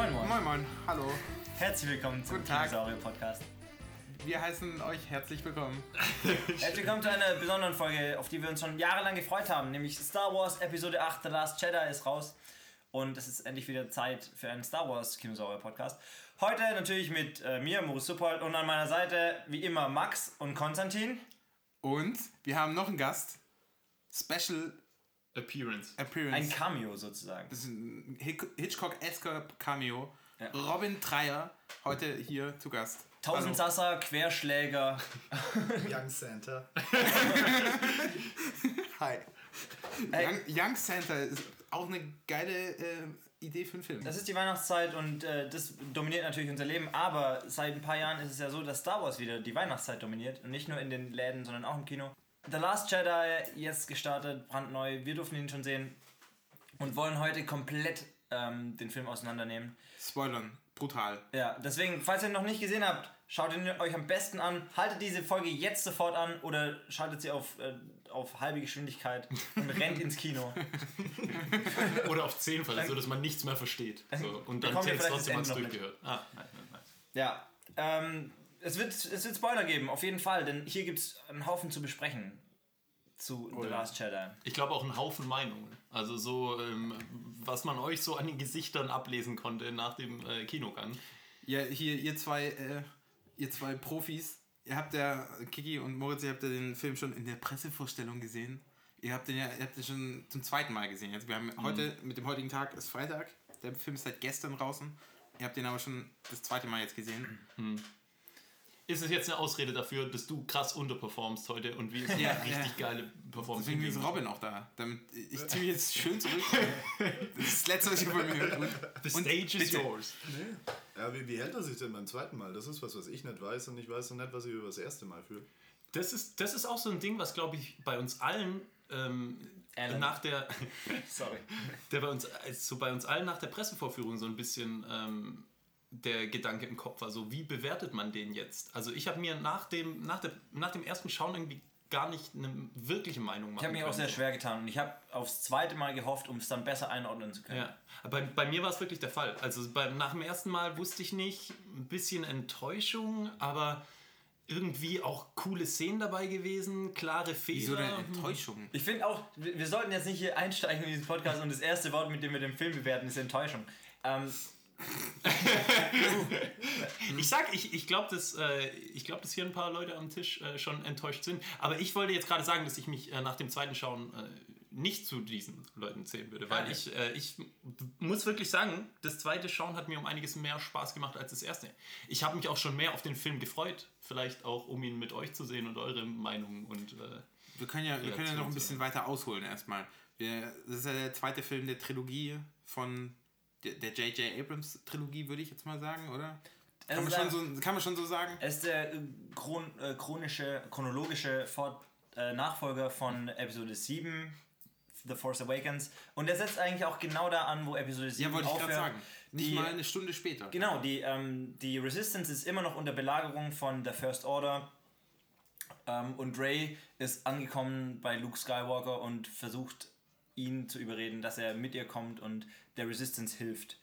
Moin Moin. Moin Moin, hallo. Herzlich willkommen zum Guten Tag. Dinosaurier Podcast. Wir heißen euch herzlich willkommen. Herzlich willkommen zu einer besonderen Folge, auf die wir uns schon jahrelang gefreut haben, nämlich Star Wars Episode 8 The Last Jedi ist raus. Und es ist endlich wieder Zeit für einen Star Wars Kinosaurier Podcast. Heute natürlich mit äh, mir, Moritz Suppold, und an meiner Seite wie immer Max und Konstantin. Und wir haben noch einen Gast. Special Appearance. Appearance. Ein Cameo sozusagen. das ist ein Hitchcock-esker Cameo. Ja. Robin Dreier, heute hier zu Gast. Tausendsasser, Querschläger. Young Santa. Hi. Hey. Young, Young Santa ist auch eine geile äh, Idee für einen Film. Das ist die Weihnachtszeit und äh, das dominiert natürlich unser Leben, aber seit ein paar Jahren ist es ja so, dass Star Wars wieder die Weihnachtszeit dominiert und nicht nur in den Läden, sondern auch im Kino. The Last Jedi, jetzt gestartet, brandneu, wir durften ihn schon sehen und wollen heute komplett ähm, den Film auseinandernehmen. Spoilern. Brutal. Ja, deswegen, falls ihr ihn noch nicht gesehen habt, schaut ihn euch am besten an, haltet diese Folge jetzt sofort an oder schaltet sie auf, äh, auf halbe Geschwindigkeit und rennt ins Kino. Oder auf 10 Fall, so dass man nichts mehr versteht. So, und dann zählt vielleicht trotzdem Ende noch durchgehört. Ah, nein, nein, nein. Ja, ähm, es, wird, es wird Spoiler geben, auf jeden Fall, denn hier gibt es einen Haufen zu besprechen zu The ja. Last Jedi. Ich glaube auch einen Haufen Meinungen. Also so, ähm, was man euch so an den Gesichtern ablesen konnte nach dem äh, Kinogang. Ja, hier, ihr zwei, äh, ihr zwei Profis, ihr habt ja, Kiki und Moritz, ihr habt ja den Film schon in der Pressevorstellung gesehen. Ihr habt den ja, ihr habt den schon zum zweiten Mal gesehen. Jetzt, wir haben heute, mit dem heutigen Tag ist Freitag. Der Film ist seit gestern draußen. Ihr habt den aber schon das zweite Mal jetzt gesehen. Ist es jetzt eine Ausrede dafür, dass du krass unterperformst heute und wir Ja, eine richtig ja. geile Performance Deswegen ist? Robin auch da. Damit, ich ziehe mich jetzt schön zurück. Das ist das Letzte, was ich von mir. Und, The und stage is yours. Ja, wie, wie hält er sich denn beim zweiten Mal? Das ist was, was ich nicht weiß und ich weiß noch nicht, was ich über das erste Mal fühle. Das ist, das ist auch so ein Ding, was glaube ich bei uns allen ähm, nach der Sorry. der bei uns, also bei uns allen nach der Pressevorführung so ein bisschen ähm, der Gedanke im Kopf war, so wie bewertet man den jetzt? Also ich habe mir nach dem, nach, der, nach dem ersten Schauen irgendwie gar nicht eine wirkliche Meinung machen Ich habe mich auch sehr schwer getan und ich habe aufs zweite Mal gehofft, um es dann besser einordnen zu können. Ja, aber bei, bei mir war es wirklich der Fall. Also bei, nach dem ersten Mal wusste ich nicht, ein bisschen Enttäuschung, aber irgendwie auch coole Szenen dabei gewesen, klare Fehler. Wieso denn Enttäuschung? Ich finde auch, wir wir sollten jetzt nicht hier einsteigen in diesen Podcast und das erste Wort, mit dem wir den Film bewerten, ist Enttäuschung. Ähm, Ich sag, ich, ich glaube, dass, äh, ich glaub, dass hier ein paar Leute am Tisch äh, schon enttäuscht sind. Aber ich wollte jetzt gerade sagen, dass ich mich äh, nach dem zweiten Schauen äh, nicht zu diesen Leuten zählen würde. Weil Ah, ich, äh, ich muss wirklich sagen, das zweite Schauen hat mir um einiges mehr Spaß gemacht als das erste. Ich habe mich auch schon mehr auf den Film gefreut. Vielleicht auch, um ihn mit euch zu sehen und eure Meinungen und. Äh, Wir können ja, wir können ja noch ein bisschen weiter ausholen erstmal. Wir, das ist ja der zweite Film der Trilogie von der J.J. Abrams Trilogie, würde ich jetzt mal sagen, oder? Kann man, Also schon so, kann man schon so sagen? Es ist der äh, chron äh, chronische, chronologische Fort äh, Nachfolger von Episode 7, The Force Awakens. Und der setzt eigentlich auch genau da an, wo Episode 7 Ja, wollte ich gerade aufhört. sagen. Nicht Die- mal eine Stunde später. Genau, die, ähm, die Resistance ist immer noch unter Belagerung von der First Order. Ähm, und Rey ist angekommen bei Luke Skywalker und versucht ihn zu überreden, dass er mit ihr kommt und der Resistance hilft.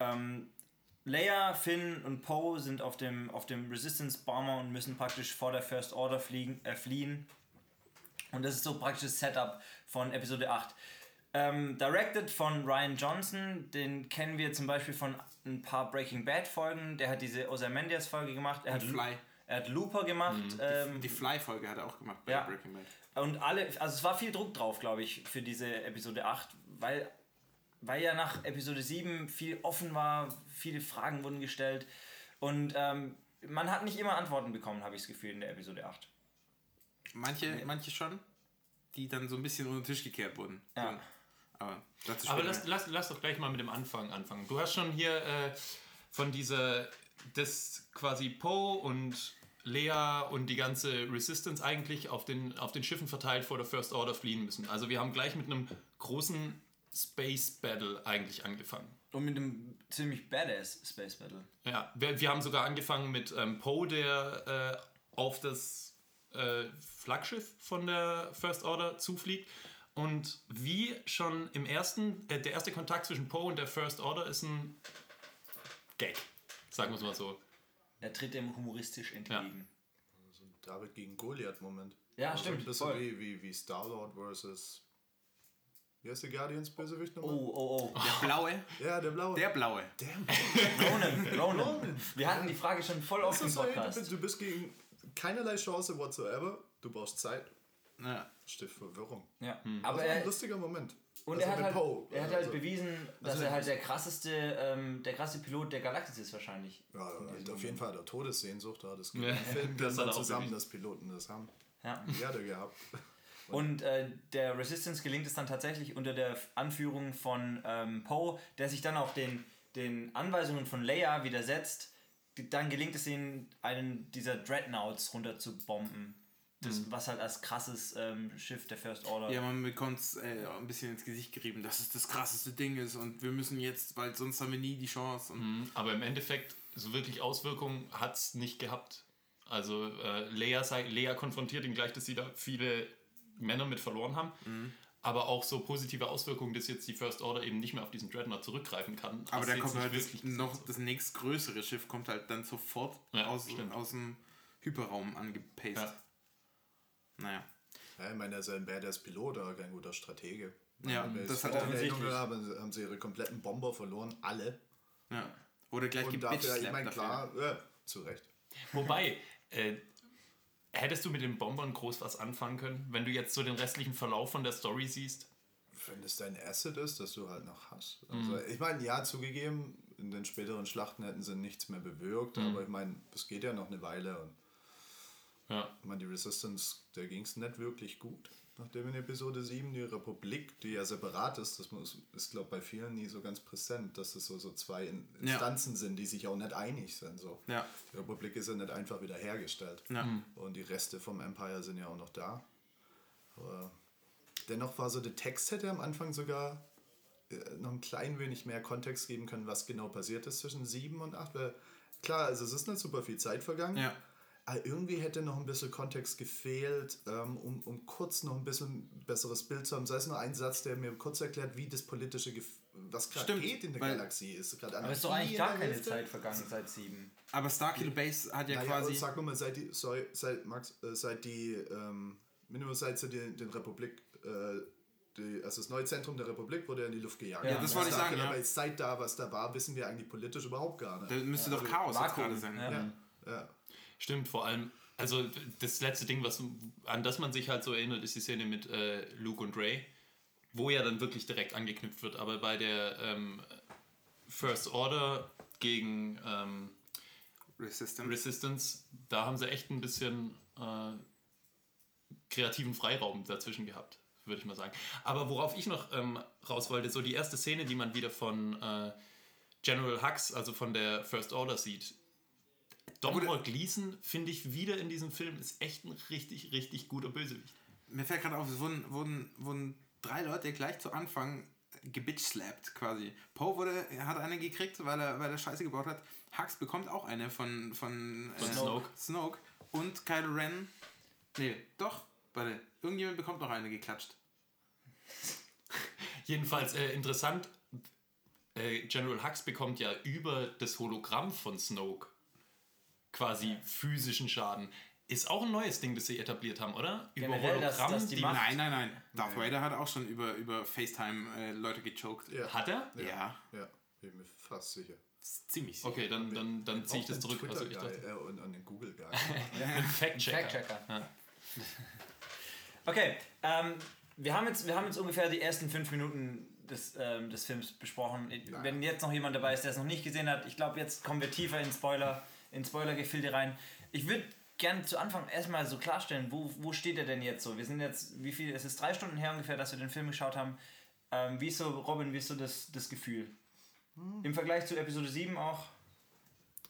Ähm, Leia, Finn und Poe sind auf dem, auf dem Resistance Bomber und müssen praktisch vor der First Order fliegen, äh, fliehen. Und das ist so praktisch das Setup von Episode 8. Ähm, directed von Ryan Johnson, den kennen wir zum Beispiel von ein paar Breaking Bad Folgen. Der hat diese Ozymandias Folge gemacht. Er hat, Fly. er hat Looper gemacht. Ähm, Die Fly-Folge hat er auch gemacht bei Ja. Breaking Bad. und alle, also es war viel Druck drauf, glaube ich, für diese Episode 8, weil, weil ja nach Episode 7 viel offen war, viele Fragen wurden gestellt und ähm, man hat nicht immer Antworten bekommen, habe ich das Gefühl, in der Episode 8. Manche, manche schon, die dann so ein bisschen unter den Tisch gekehrt wurden. Ja. Aber dazu Aber später lass, lass, lass doch gleich mal mit dem Anfang anfangen. Du hast schon hier äh, von dieser, das quasi Poe und Lea und die ganze Resistance eigentlich auf den, auf den Schiffen verteilt vor der First Order fliehen müssen. Also wir haben gleich mit einem großen Space Battle eigentlich angefangen. Und mit einem ziemlich badass Space Battle. Ja, wir, wir haben sogar angefangen mit ähm, Poe, der äh, auf das äh, Flaggschiff von der First Order zufliegt. Und wie schon im ersten, äh, der erste Kontakt zwischen Poe und der First Order ist ein Gag. Sagen wir es mal so. Er tritt dem humoristisch entgegen. So ein David gegen Goliath-Moment. Ja, Also stimmt, Ein bisschen voll. wie, wie, wie Star-Lord versus. Wie heißt der Guardians-Bösewicht Oh, nochmal? oh, oh. Der blaue. Ja, der blaue. Der blaue. Ronan, Ronan. Wir hatten die Frage schon voll Das im ist so, ey, du, Podcast. bist, du bist gegen keinerlei Chance whatsoever. Du brauchst Zeit. Ja. Stift Verwirrung. Ja. Das Aber war ein er, lustiger Moment. und Also er hat halt, Poe. er hat halt Also, bewiesen, dass also er halt das- der krasseste, ähm, der krasseste Pilot der Galaxis ist wahrscheinlich. Ja, halt auf jeden Fall der Todessehnsucht. Da das Ja, Film das das er zusammen, dass Piloten das haben. Ja. Die Erde gehabt. Und äh, der Resistance gelingt es dann tatsächlich unter der Anführung von ähm, Poe, der sich dann auch den, den Anweisungen von Leia widersetzt. Dann gelingt es ihnen, einen dieser Dreadnoughts runterzubomben. Das, Was halt als krasses ähm, Schiff der First Order. Ja, man bekommt es äh, ein bisschen ins Gesicht gerieben, dass es das krasseste Ding ist und wir müssen jetzt, weil sonst haben wir nie die Chance. Und Aber im Endeffekt, so wirklich Auswirkungen hat es nicht gehabt. Also äh, Leia, sei, Leia konfrontiert ihn gleich, dass sie da viele Männer mit verloren haben. Mhm. Aber auch so positive Auswirkungen, dass jetzt die First Order eben nicht mehr auf diesen Dreadnought zurückgreifen kann. Aber da kommt halt wirklich noch gesehen, das nächstgrößere Schiff kommt halt dann sofort Ja, aus, stimmt. aus dem Hyperraum angepaced. Ja. Naja. Ja, ich meine, er ist ein Badass-Pilot, aber kein guter Stratege. Ja, Wenn wir das hat er offensichtlich. Haben, haben sie ihre kompletten Bomber verloren, alle. Ja. Wurde gleich Und dafür, ich meine, klar, ja, zu Recht. Wobei, äh, hättest du mit den Bombern groß was anfangen können, wenn du jetzt so den restlichen Verlauf von der Story siehst? Wenn es dein Asset ist, das du halt noch hast. Also, Ich meine, ja, zugegeben, in den späteren Schlachten hätten sie nichts mehr bewirkt, aber ich meine, es geht ja noch eine Weile und Ja. ich meine, die Resistance, der ging es nicht wirklich gut. Nachdem in Episode 7 die Republik, die ja separat ist, das muss, ist, glaube bei vielen nie so ganz präsent, dass es so, so zwei In- Ja. Instanzen sind, die sich auch nicht einig sind. So. Ja. Die Republik ist ja nicht einfach wieder hergestellt. Ja. Und die Reste vom Empire sind ja auch noch da. Aber dennoch war so, der Text hätte am Anfang sogar äh, noch ein klein wenig mehr Kontext geben können, was genau passiert ist zwischen 7 und 8. Weil klar, also es ist nicht super viel Zeit vergangen. Ja. Aber irgendwie hätte noch ein bisschen Kontext gefehlt, ähm, um, um kurz noch ein bisschen besseres Bild zu haben. Sei es nur ein Satz, der mir kurz erklärt, wie das politische, Gef was gerade geht in der Galaxie. Ist Aber es ist doch eigentlich gar keine Zeit vergangen seit sieben. Aber Starkiller Base hat ja Naja, quasi. sag mal, seit die, sorry, seit, Max, äh, seit die, ähm, Minimum seit sie den, den Republik, äh, die, also das neue Zentrum der Republik wurde ja in die Luft gejagt. Ja, das wollte ich sagen, ja. Aber seit da, was da war, wissen wir eigentlich politisch überhaupt gar nicht. Da müsste doch Chaos gerade sein. ja. ja, ja. Stimmt, vor allem, also das letzte Ding, was, an das man sich halt so erinnert, ist die Szene mit äh, Luke und Ray, wo ja dann wirklich direkt angeknüpft wird. Aber bei der ähm, First Order gegen ähm, Resistance. Resistance, da haben sie echt ein bisschen äh, kreativen Freiraum dazwischen gehabt, würde ich mal sagen. Aber worauf ich noch ähm, raus wollte, so die erste Szene, die man wieder von äh, General Hux, also von der First Order sieht. Domhnall Gleeson, finde ich, wieder in diesem Film ist echt ein richtig, richtig guter Bösewicht. Mir fällt gerade auf, es wurden, wurden, wurden drei Leute gleich zu Anfang gebitchslappt quasi. Poe wurde, er hat eine gekriegt, weil er, weil er Scheiße gebaut hat. Hux bekommt auch eine von, von, Von äh, Snoke. Snoke. Und Kylo Ren. Nee, doch. Warte, irgendjemand bekommt noch eine geklatscht. Jedenfalls äh, interessant, äh, General Hux bekommt ja über das Hologramm von Snoke quasi physischen Schaden. Ist auch ein neues Ding, das sie etabliert haben, oder? Über Generell, dass- dass die Macht- Nein, nein, nein. Darth Vader hat auch schon über, über FaceTime äh, Leute gechoked. ja. Hat er? Ja. Ja, bin mir fast sicher. Ziemlich sicher. Okay, dann, dann, dann ziehe ich das zurück. Also ich dachte, äh, und, und den Google-Guy. ein Fact-Checker. Fact-Checker. Ja. Okay, ähm, wir, haben jetzt, wir haben jetzt ungefähr die ersten fünf Minuten des, ähm, des Films besprochen. Wenn jetzt noch jemand dabei ist, der es noch nicht gesehen hat, ich glaube, jetzt kommen wir tiefer in Spoiler, in Spoiler-Gefilde rein. Ich würde gerne zu Anfang erstmal so klarstellen, wo, wo steht er denn jetzt so? Wir sind jetzt, wie viel, es ist drei Stunden her ungefähr, dass wir den Film geschaut haben. Ähm, wie ist so, Robin, wie ist so das, das Gefühl? Im Vergleich zu Episode 7 auch?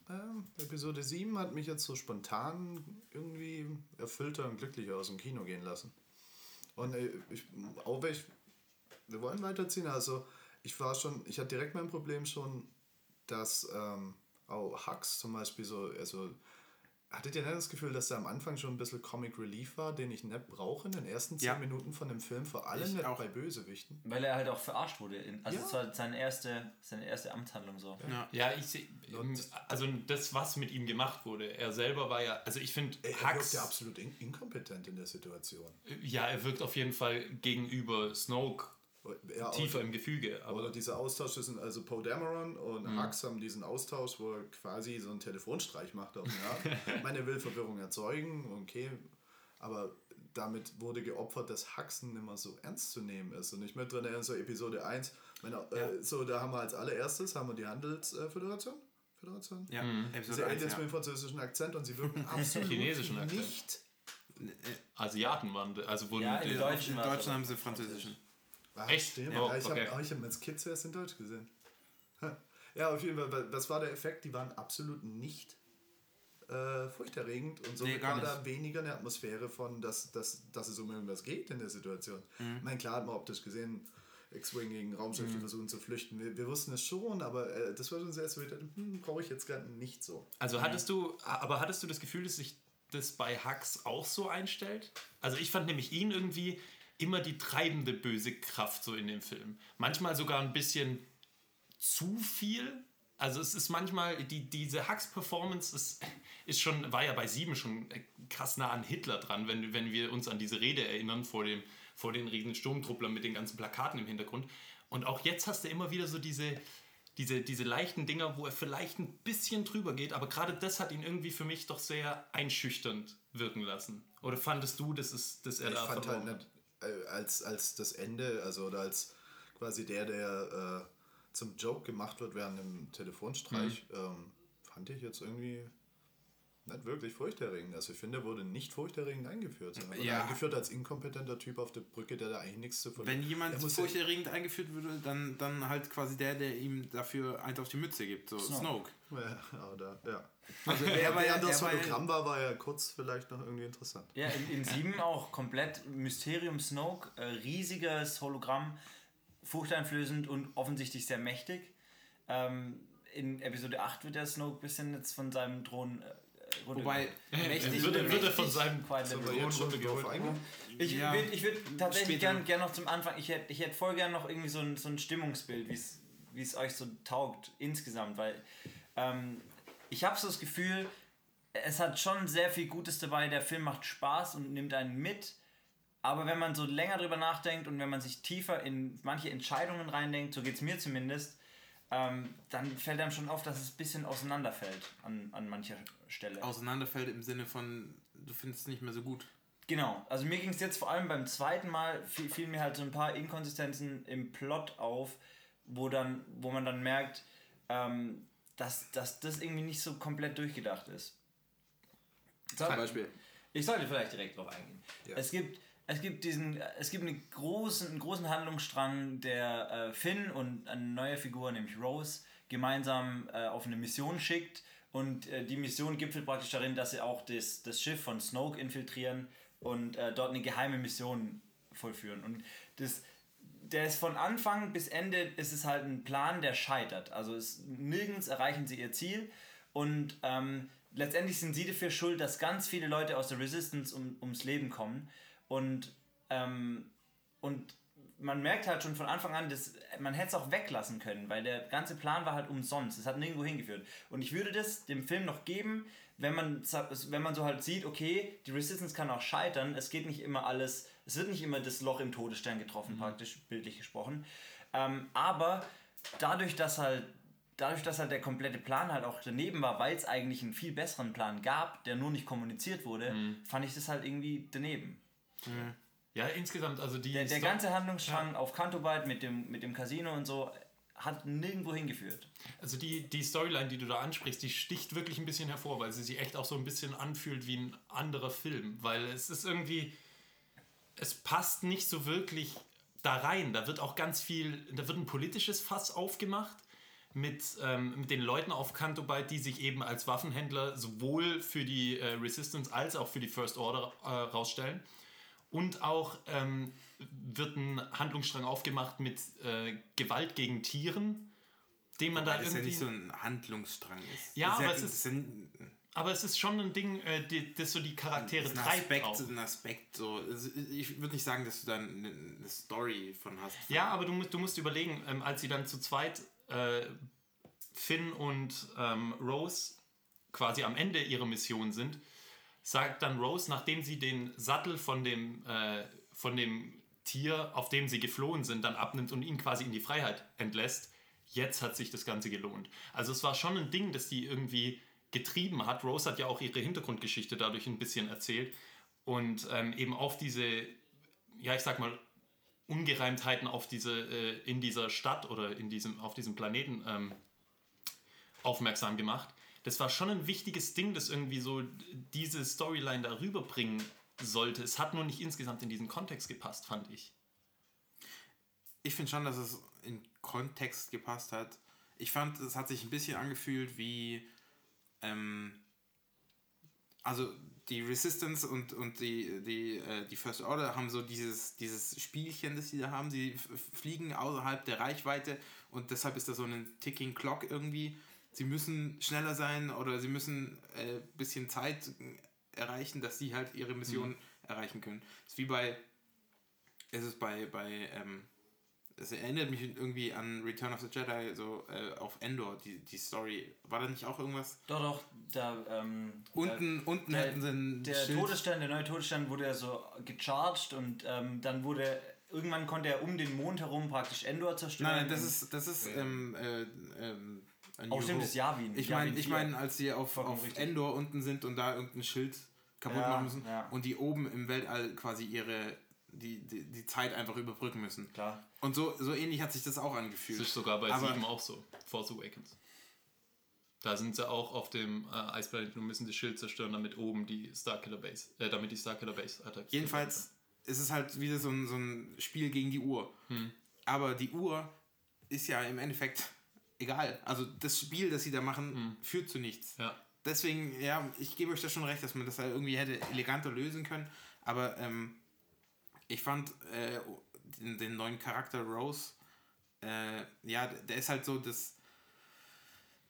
Ähm, Episode 7 hat mich jetzt so spontan irgendwie erfüllter und glücklicher aus dem Kino gehen lassen. Und äh, ich, auch wenn ich, wir wollen weiterziehen, also ich war schon, ich hatte direkt mein Problem schon, dass ähm, auch Hux zum Beispiel so, also hattet ihr nicht das Gefühl, dass er am Anfang schon ein bisschen Comic Relief war, den ich nicht brauche in den ersten zehn Ja. Minuten von dem Film, vor allem Ich nicht auch. bei Bösewichten? Weil er halt auch verarscht wurde. In, also Ja. es war seine erste, seine erste Amtshandlung so. Ja. Ja, ich sehe, also das, was mit ihm gemacht wurde. Er selber war ja, also ich finde, Er wirkt ja absolut in inkompetent in der Situation. ja, er wirkt auf jeden Fall gegenüber Snoke Ja, tiefer im Gefüge. Aber Oder dieser Austausch zwischen, also Poe Dameron und Hux haben diesen Austausch, wo er quasi so einen Telefonstreich macht auf ich meine, er will Verwirrung erzeugen, okay, aber damit wurde geopfert, dass Huxen nicht mehr so ernst zu nehmen ist. Und ich möchte dran erinnern, so Episode 1, meine, äh, so da haben wir als allererstes haben wir die Handelsföderation. Föderation? Ja, Diese Episode 1, Aliens ja. mit dem französischen Akzent und sie wirken absolut Chinesischen Akzent. nicht. Asiaten waren, also wurden Ja, in die- Deutsch- In Deutschland haben sie französischen. Ah, Echt? Stimmt. Oh, Ja, ich okay. habe hab als Kids erst in Deutsch gesehen. Ja, auf jeden Fall, was war der Effekt? Die waren absolut nicht äh, furchterregend und somit Nee, war da weniger eine Atmosphäre von, dass, dass, dass es um irgendwas geht in der Situation. Mhm. Ich meine, klar hat man optisch gesehen, X-Wing gegen Raumschiff, die versuchen zu flüchten. Wir, wir wussten es schon, aber äh, das war schon sehr so, dachte, hm, brauche ich jetzt gerade nicht so. Also hattest du, aber hattest du das Gefühl, dass sich das bei Hux auch so einstellt? Also ich fand nämlich ihn irgendwie immer die treibende böse Kraft so in dem Film. Manchmal sogar ein bisschen zu viel. Also es ist manchmal, die, diese Hux-Performance ist, ist schon, war ja bei sieben schon krass nah an Hitler dran, wenn, wenn wir uns an diese Rede erinnern vor, dem, vor den riesen Sturmtrupplern mit den ganzen Plakaten im Hintergrund. Und auch jetzt hast du immer wieder so diese, diese, diese leichten Dinger, wo er vielleicht ein bisschen drüber geht, aber gerade das hat ihn irgendwie für mich doch sehr einschüchternd wirken lassen. Oder fandest du, dass, es, dass er Ich da fand halt nicht, als, als das Ende, also oder als quasi der, der äh, zum Joke gemacht wird während dem Telefonstreich, Mhm. ähm, fand ich jetzt irgendwie nicht wirklich furchterregend. Also ich finde, er wurde nicht furchterregend eingeführt, sondern wurde Ja. eingeführt als inkompetenter Typ auf der Brücke, der da eigentlich nichts zu verlieren Wenn jemand Er furchterregend eingeführt würde, dann, dann halt quasi der, der ihm dafür eins auf die Mütze gibt. So Snoke. Ja, oder, ja. Also Er er war ja, das war ja Hologramm war, war er kurz vielleicht noch irgendwie interessant. Ja, in, in 7 auch komplett Mysterium Snoke, äh, riesiges Hologramm, furchteinflößend und offensichtlich sehr mächtig. Ähm, in Episode 8 wird der Snoke ein bisschen jetzt von seinem Thron äh, Wobei, runtergeholt. mächtig, wird, er- wird er mächtig von seinem Runde? Ich Ja. würde ich würd tatsächlich Später. gern, gern noch zum Anfang, ich hätte ich hätt voll gern noch irgendwie so ein, so ein Stimmungsbild, wie es euch so taugt insgesamt, weil ähm, ich habe so das Gefühl, es hat schon sehr viel Gutes dabei, der Film macht Spaß und nimmt einen mit, aber wenn man so länger drüber nachdenkt und wenn man sich tiefer in manche Entscheidungen reindenkt, so geht es mir zumindest, ähm, dann fällt einem schon auf, dass es ein bisschen auseinanderfällt an, an mancher Stelle. auseinanderfällt im Sinne von, du findest es nicht mehr so gut. Genau, also mir ging es jetzt vor allem beim zweiten Mal, fiel, fielen mir halt so ein paar Inkonsistenzen im Plot auf, wo, dann, wo man dann merkt, ähm, dass, dass das irgendwie nicht so komplett durchgedacht ist. Zum Beispiel. Ich sollte vielleicht direkt drauf eingehen. Ja. Es gibt es gibt diesen es gibt einen großen einen großen Handlungsstrang, der äh, Finn und eine neue Figur, nämlich Rose, gemeinsam äh, auf eine Mission schickt. Und äh, die Mission gipfelt praktisch darin, dass sie auch das, das Schiff von Snoke infiltrieren und äh, dort eine geheime Mission vollführen. Und das der von Anfang bis Ende ist es halt ein Plan, der scheitert. Also es, nirgends erreichen sie ihr Ziel. Und ähm, letztendlich sind sie dafür schuld, dass ganz viele Leute aus der Resistance um, ums Leben kommen und, ähm, und man merkt halt schon von Anfang an, dass man hätte es auch weglassen können, weil der ganze Plan war halt umsonst. Es hat nirgendwo hingeführt. Und ich würde das dem Film noch geben, wenn man, wenn man so halt sieht, okay, die Resistance kann auch scheitern, es geht nicht immer alles, es wird nicht immer das Loch im Todesstern getroffen, praktisch bildlich gesprochen. Ähm, aber dadurch, dass halt dadurch, dass halt der komplette Plan halt auch daneben war, weil es eigentlich einen viel besseren Plan gab, der nur nicht kommuniziert wurde, fand ich das halt irgendwie daneben. Ja, insgesamt, also die. Der, der ganze Handlungsstrang auf Kantobite mit dem, mit dem Casino und so hat nirgendwo hingeführt. Also die, die Storyline, die du da ansprichst, die sticht wirklich ein bisschen hervor, weil sie sich echt auch so ein bisschen anfühlt wie ein anderer Film. Weil es ist irgendwie, es passt nicht so wirklich da rein. Da wird auch ganz viel, da wird ein politisches Fass aufgemacht mit, ähm, mit den Leuten auf Kantobite, die sich eben als Waffenhändler sowohl für die äh, Resistance als auch für die First Order äh, rausstellen. Und auch ähm, wird ein Handlungsstrang aufgemacht mit äh, Gewalt gegen Tieren, den man da Weil das ja irgendwie... nicht so ein Handlungsstrang ist. Ja, das aber ja, es ist- das aber es ist schon ein Ding, äh, die, das so die Charaktere Das ein treibt Aspekt, auch. ein Aspekt so. Also Ich würde nicht sagen, dass du da eine, Story von hast. Ja, aber du, musst- du musst überlegen, ähm, als sie dann zu zweit, äh, Finn und ähm, Rose, quasi am Ende ihrer Mission sind, sagt dann Rose, nachdem sie den Sattel von dem, äh, von dem Tier, auf dem sie geflohen sind, dann abnimmt und ihn quasi in die Freiheit entlässt, jetzt hat sich das Ganze gelohnt. Also es war schon ein Ding, das die irgendwie getrieben hat. Rose hat ja auch ihre Hintergrundgeschichte dadurch ein bisschen erzählt und ähm, eben auf diese, ja ich sag mal, Ungereimtheiten auf diese, äh, in dieser Stadt oder in diesem, auf diesem Planeten ähm, aufmerksam gemacht. Das war schon ein wichtiges Ding, das irgendwie so diese Storyline darüber bringen sollte. Es hat nur nicht insgesamt in diesen Kontext gepasst, fand ich. Ich finde schon, dass es in Kontext gepasst hat. Ich fand, es hat sich ein bisschen angefühlt wie. Ähm, also die Resistance und, und die, die, äh, die First Order haben so dieses, dieses Spielchen, das sie da haben. Sie fliegen außerhalb der Reichweite und deshalb ist da so ein Ticking Clock irgendwie. Sie müssen schneller sein oder sie müssen ein äh, bisschen Zeit erreichen, dass sie halt ihre Mission erreichen können. Das ist wie bei. Es ist bei, bei ähm, es erinnert mich irgendwie an Return of the Jedi, so äh, auf Endor, die, die Story. War da nicht auch irgendwas? Doch, doch, da. Ähm, Unten, unten der, hätten sie einen der Schild. Todesstern, der neue Todesstern wurde ja so gecharged und ähm, dann wurde. Irgendwann konnte er um den Mond herum praktisch Endor zerstören. Nein, nein, das ist, das ist ähm, äh, ähm, Oh, stimmt, Hope. das ist Yavin. Ich meine, ich 4. mein, als sie auf, Vollkommen auf richtig. Endor unten sind und da irgendein Schild kaputt Ja, machen müssen ja. und die oben im Weltall quasi ihre die, die, die Zeit einfach überbrücken müssen. Klar. Und so, so ähnlich hat sich das auch angefühlt. Das ist sogar bei Aber- 7 auch so. Force Awakens. Da sind sie auch auf dem äh, Eisplaneten und müssen das Schild zerstören, damit oben die Starkiller Base, äh, damit die Starkiller Base attackiert Jedenfalls ist es halt wieder so ein, so ein Spiel gegen die Uhr. Hm. Aber die Uhr ist ja im Endeffekt egal. Also das Spiel, das sie da machen, führt zu nichts. Ja. Deswegen, ja, ich gebe euch da schon recht, dass man das halt irgendwie hätte eleganter lösen können. Aber ähm, ich fand äh, den, den neuen Charakter Rose, äh, ja, der ist halt so das,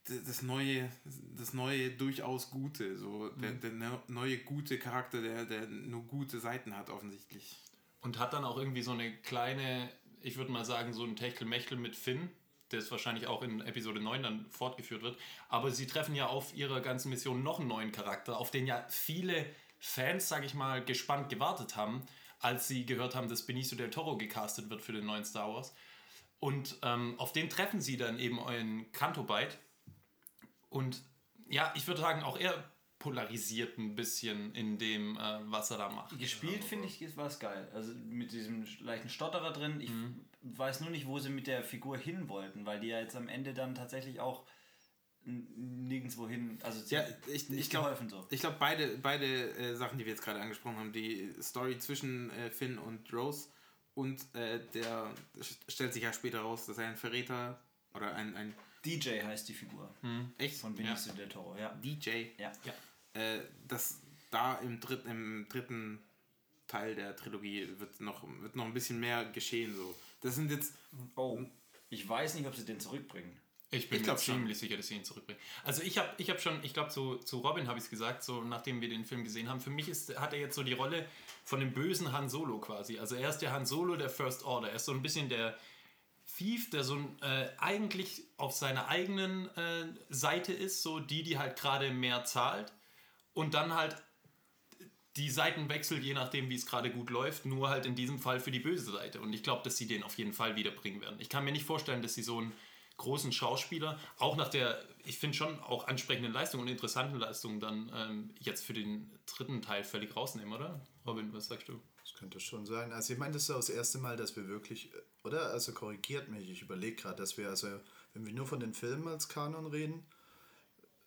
das neue, das neue durchaus Gute, so der, der ne- neue gute Charakter, der, der nur gute Seiten hat offensichtlich. Und hat dann auch irgendwie so eine kleine, ich würde mal sagen, so ein Techtelmechtel mit Finn, der es wahrscheinlich auch in Episode 9 dann fortgeführt wird. Aber sie treffen ja auf ihrer ganzen Mission noch einen neuen Charakter, auf den ja viele Fans, sage ich mal, gespannt gewartet haben, als sie gehört haben, dass Benicio del Toro gecastet wird für den neuen Star Wars. Und ähm, auf den treffen sie dann eben euren Canto-Bite. Und ja, ich würde sagen, auch er polarisiert ein bisschen in dem, äh, was er da macht. Gespielt finde ich, war es geil. Also mit diesem leichten Stotterer drin. Ich Mhm. Weiß nur nicht, wo sie mit der Figur hin wollten, weil die ja jetzt am Ende dann tatsächlich auch nirgendwo hin. Also sie Ja, ich, ich glaube, so. ich beide, beide äh, Sachen, die wir jetzt gerade angesprochen haben, die Story zwischen äh, Finn und Rose und äh, der st- stellt sich ja später raus, dass er ein Verräter oder ein, ein DJ heißt die Figur. echt Von Benicio del Toro, ja. DJ, Ja. Ja. äh, das da im dritten, im dritten Teil der Trilogie wird noch, wird noch ein bisschen mehr geschehen. So. Das sind jetzt, Oh, ich weiß nicht, ob sie den zurückbringen. Ich bin Ich mir ziemlich sicher, dass sie ihn zurückbringen. Also ich habe ich hab schon, ich glaube zu, zu Robin habe ich es gesagt, so nachdem wir den Film gesehen haben, für mich ist, hat er jetzt so die Rolle von dem bösen Han Solo quasi. Also er ist der Han Solo der First Order. Er ist so ein bisschen der Thief, der so ein, äh, eigentlich auf seiner eigenen äh, Seite ist, so die, die halt gerade mehr zahlt und dann halt die Seiten wechselt, je nachdem, wie es gerade gut läuft, nur halt in diesem Fall für die böse Seite. Und ich glaube, dass sie den auf jeden Fall wiederbringen werden. Ich kann mir nicht vorstellen, dass sie so einen großen Schauspieler, auch nach der, ich finde schon auch ansprechenden Leistung und interessanten Leistung, dann ähm, jetzt für den dritten Teil völlig rausnehmen, oder? Robin, was sagst du? Das könnte schon sein. Also ich meine, das ist das erste Mal, dass wir wirklich, oder? Also korrigiert mich, ich überlege gerade, dass wir, also wenn wir nur von den Filmen als Kanon reden,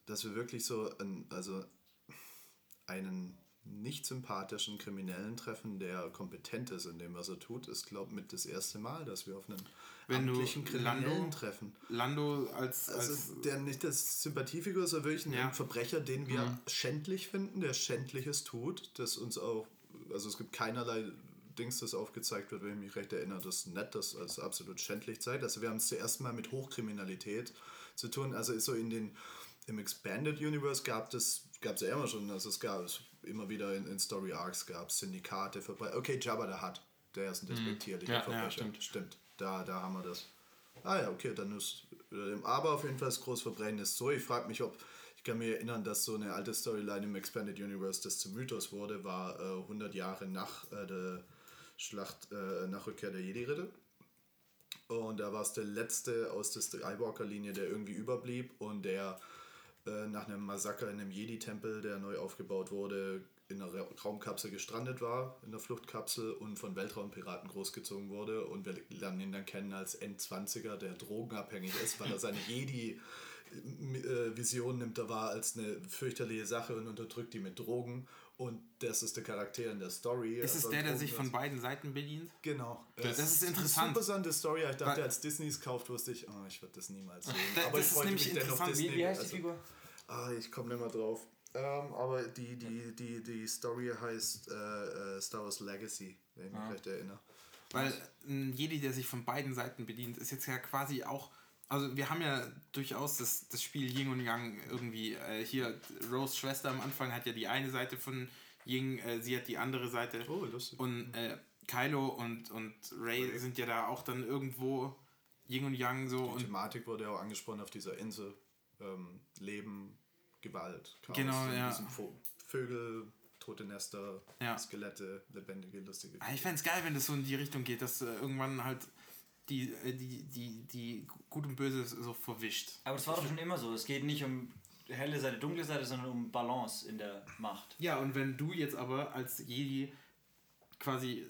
dass wir wirklich so ein, also einen nicht sympathischen Kriminellen treffen, der kompetent ist in dem, was er tut, ist, glaube ich, mit das erste Mal, dass wir auf einen Wenn du amtlichen Kriminellen Lando- treffen. Lando als, als Also der nicht das Sympathiefigur ist, sondern wirklich ein Ja. Mhm. Verbrecher, den wir schändlich finden, der Schändliches tut, das uns auch, also es gibt keinerlei Dings, das aufgezeigt wird, wenn ich mich recht erinnere, das nett, das als absolut schändlich zeigt. Also wir haben es zuerst mal mit Hochkriminalität zu tun. Also ist so in den, im Expanded Universe gab es gab es ja immer schon, also es gab es immer wieder in, in Story Arcs gab Syndikate, Verbrecher. Okay, Jabba der hat, der ist ein despektierlicher Ja, ja, Verbrecher. stimmt. stimmt. Da, da haben wir das. Ah ja, okay, dann ist aber auf jeden Fall das Großverbrechen ist so. Ich frage mich, ob ich kann mich erinnern, dass so eine alte Storyline im Expanded Universe, das zum Mythos wurde, war äh, 100 Jahre nach äh, der Schlacht, äh, nach Rückkehr der Jedi-Ritter. Und da war es der letzte aus der Skywalker-Linie, der irgendwie überblieb und der äh, nach einem Massaker in einem Jedi-Tempel, der neu aufgebaut wurde, in einer Ra Raumkapsel gestrandet war, in der Fluchtkapsel und von Weltraumpiraten großgezogen wurde. Und wir lernen ihn dann kennen als N20er, der drogenabhängig ist, weil er seine Jedi-Vision nimmt, er wahr als eine fürchterliche Sache und unterdrückt die mit Drogen. Und das ist der Charakter in der Story. Ist es Also der, der sich von beiden Seiten bedient? Genau. Das ist interessant. Eine super interessante Story. Ich dachte, als Disney es kauft, wusste ich, oh, ich werde das niemals sehen. Da- aber das ich ist nämlich mich dennoch interessant. Wie- Disney. Wie heißt die also- Figur? Ah, ich komme nicht mehr drauf. Ähm, aber die, die, die, die Story heißt äh, äh, Star Wars Legacy, wenn ich mich recht erinnere. Weil ein Jedi, der sich von beiden Seiten bedient, ist jetzt ja quasi auch. Also wir haben ja durchaus das, das Spiel Yin und Yang irgendwie. Äh, hier, Rose Schwester am Anfang hat ja die eine Seite von Ying, äh, sie hat die andere Seite. Oh, lustig. Und äh, Kylo und, und Ray sind ja da auch dann irgendwo Yin und Yang so. Die Und Thematik wurde ja auch angesprochen auf dieser Insel. Ähm, Leben, Gewalt, Chaos. Genau, ja. Vögel, tote Nester, Ja. Skelette, lebendige, lustige. Ah, ich fände es geil, wenn das so in die Richtung geht, dass äh, irgendwann halt die, äh, die, die, die Gut und Böse so verwischt. Aber das war doch schon immer so. Es geht nicht um helle Seite, dunkle Seite, sondern um Balance in der Macht. Ja, und wenn du jetzt aber als Jedi quasi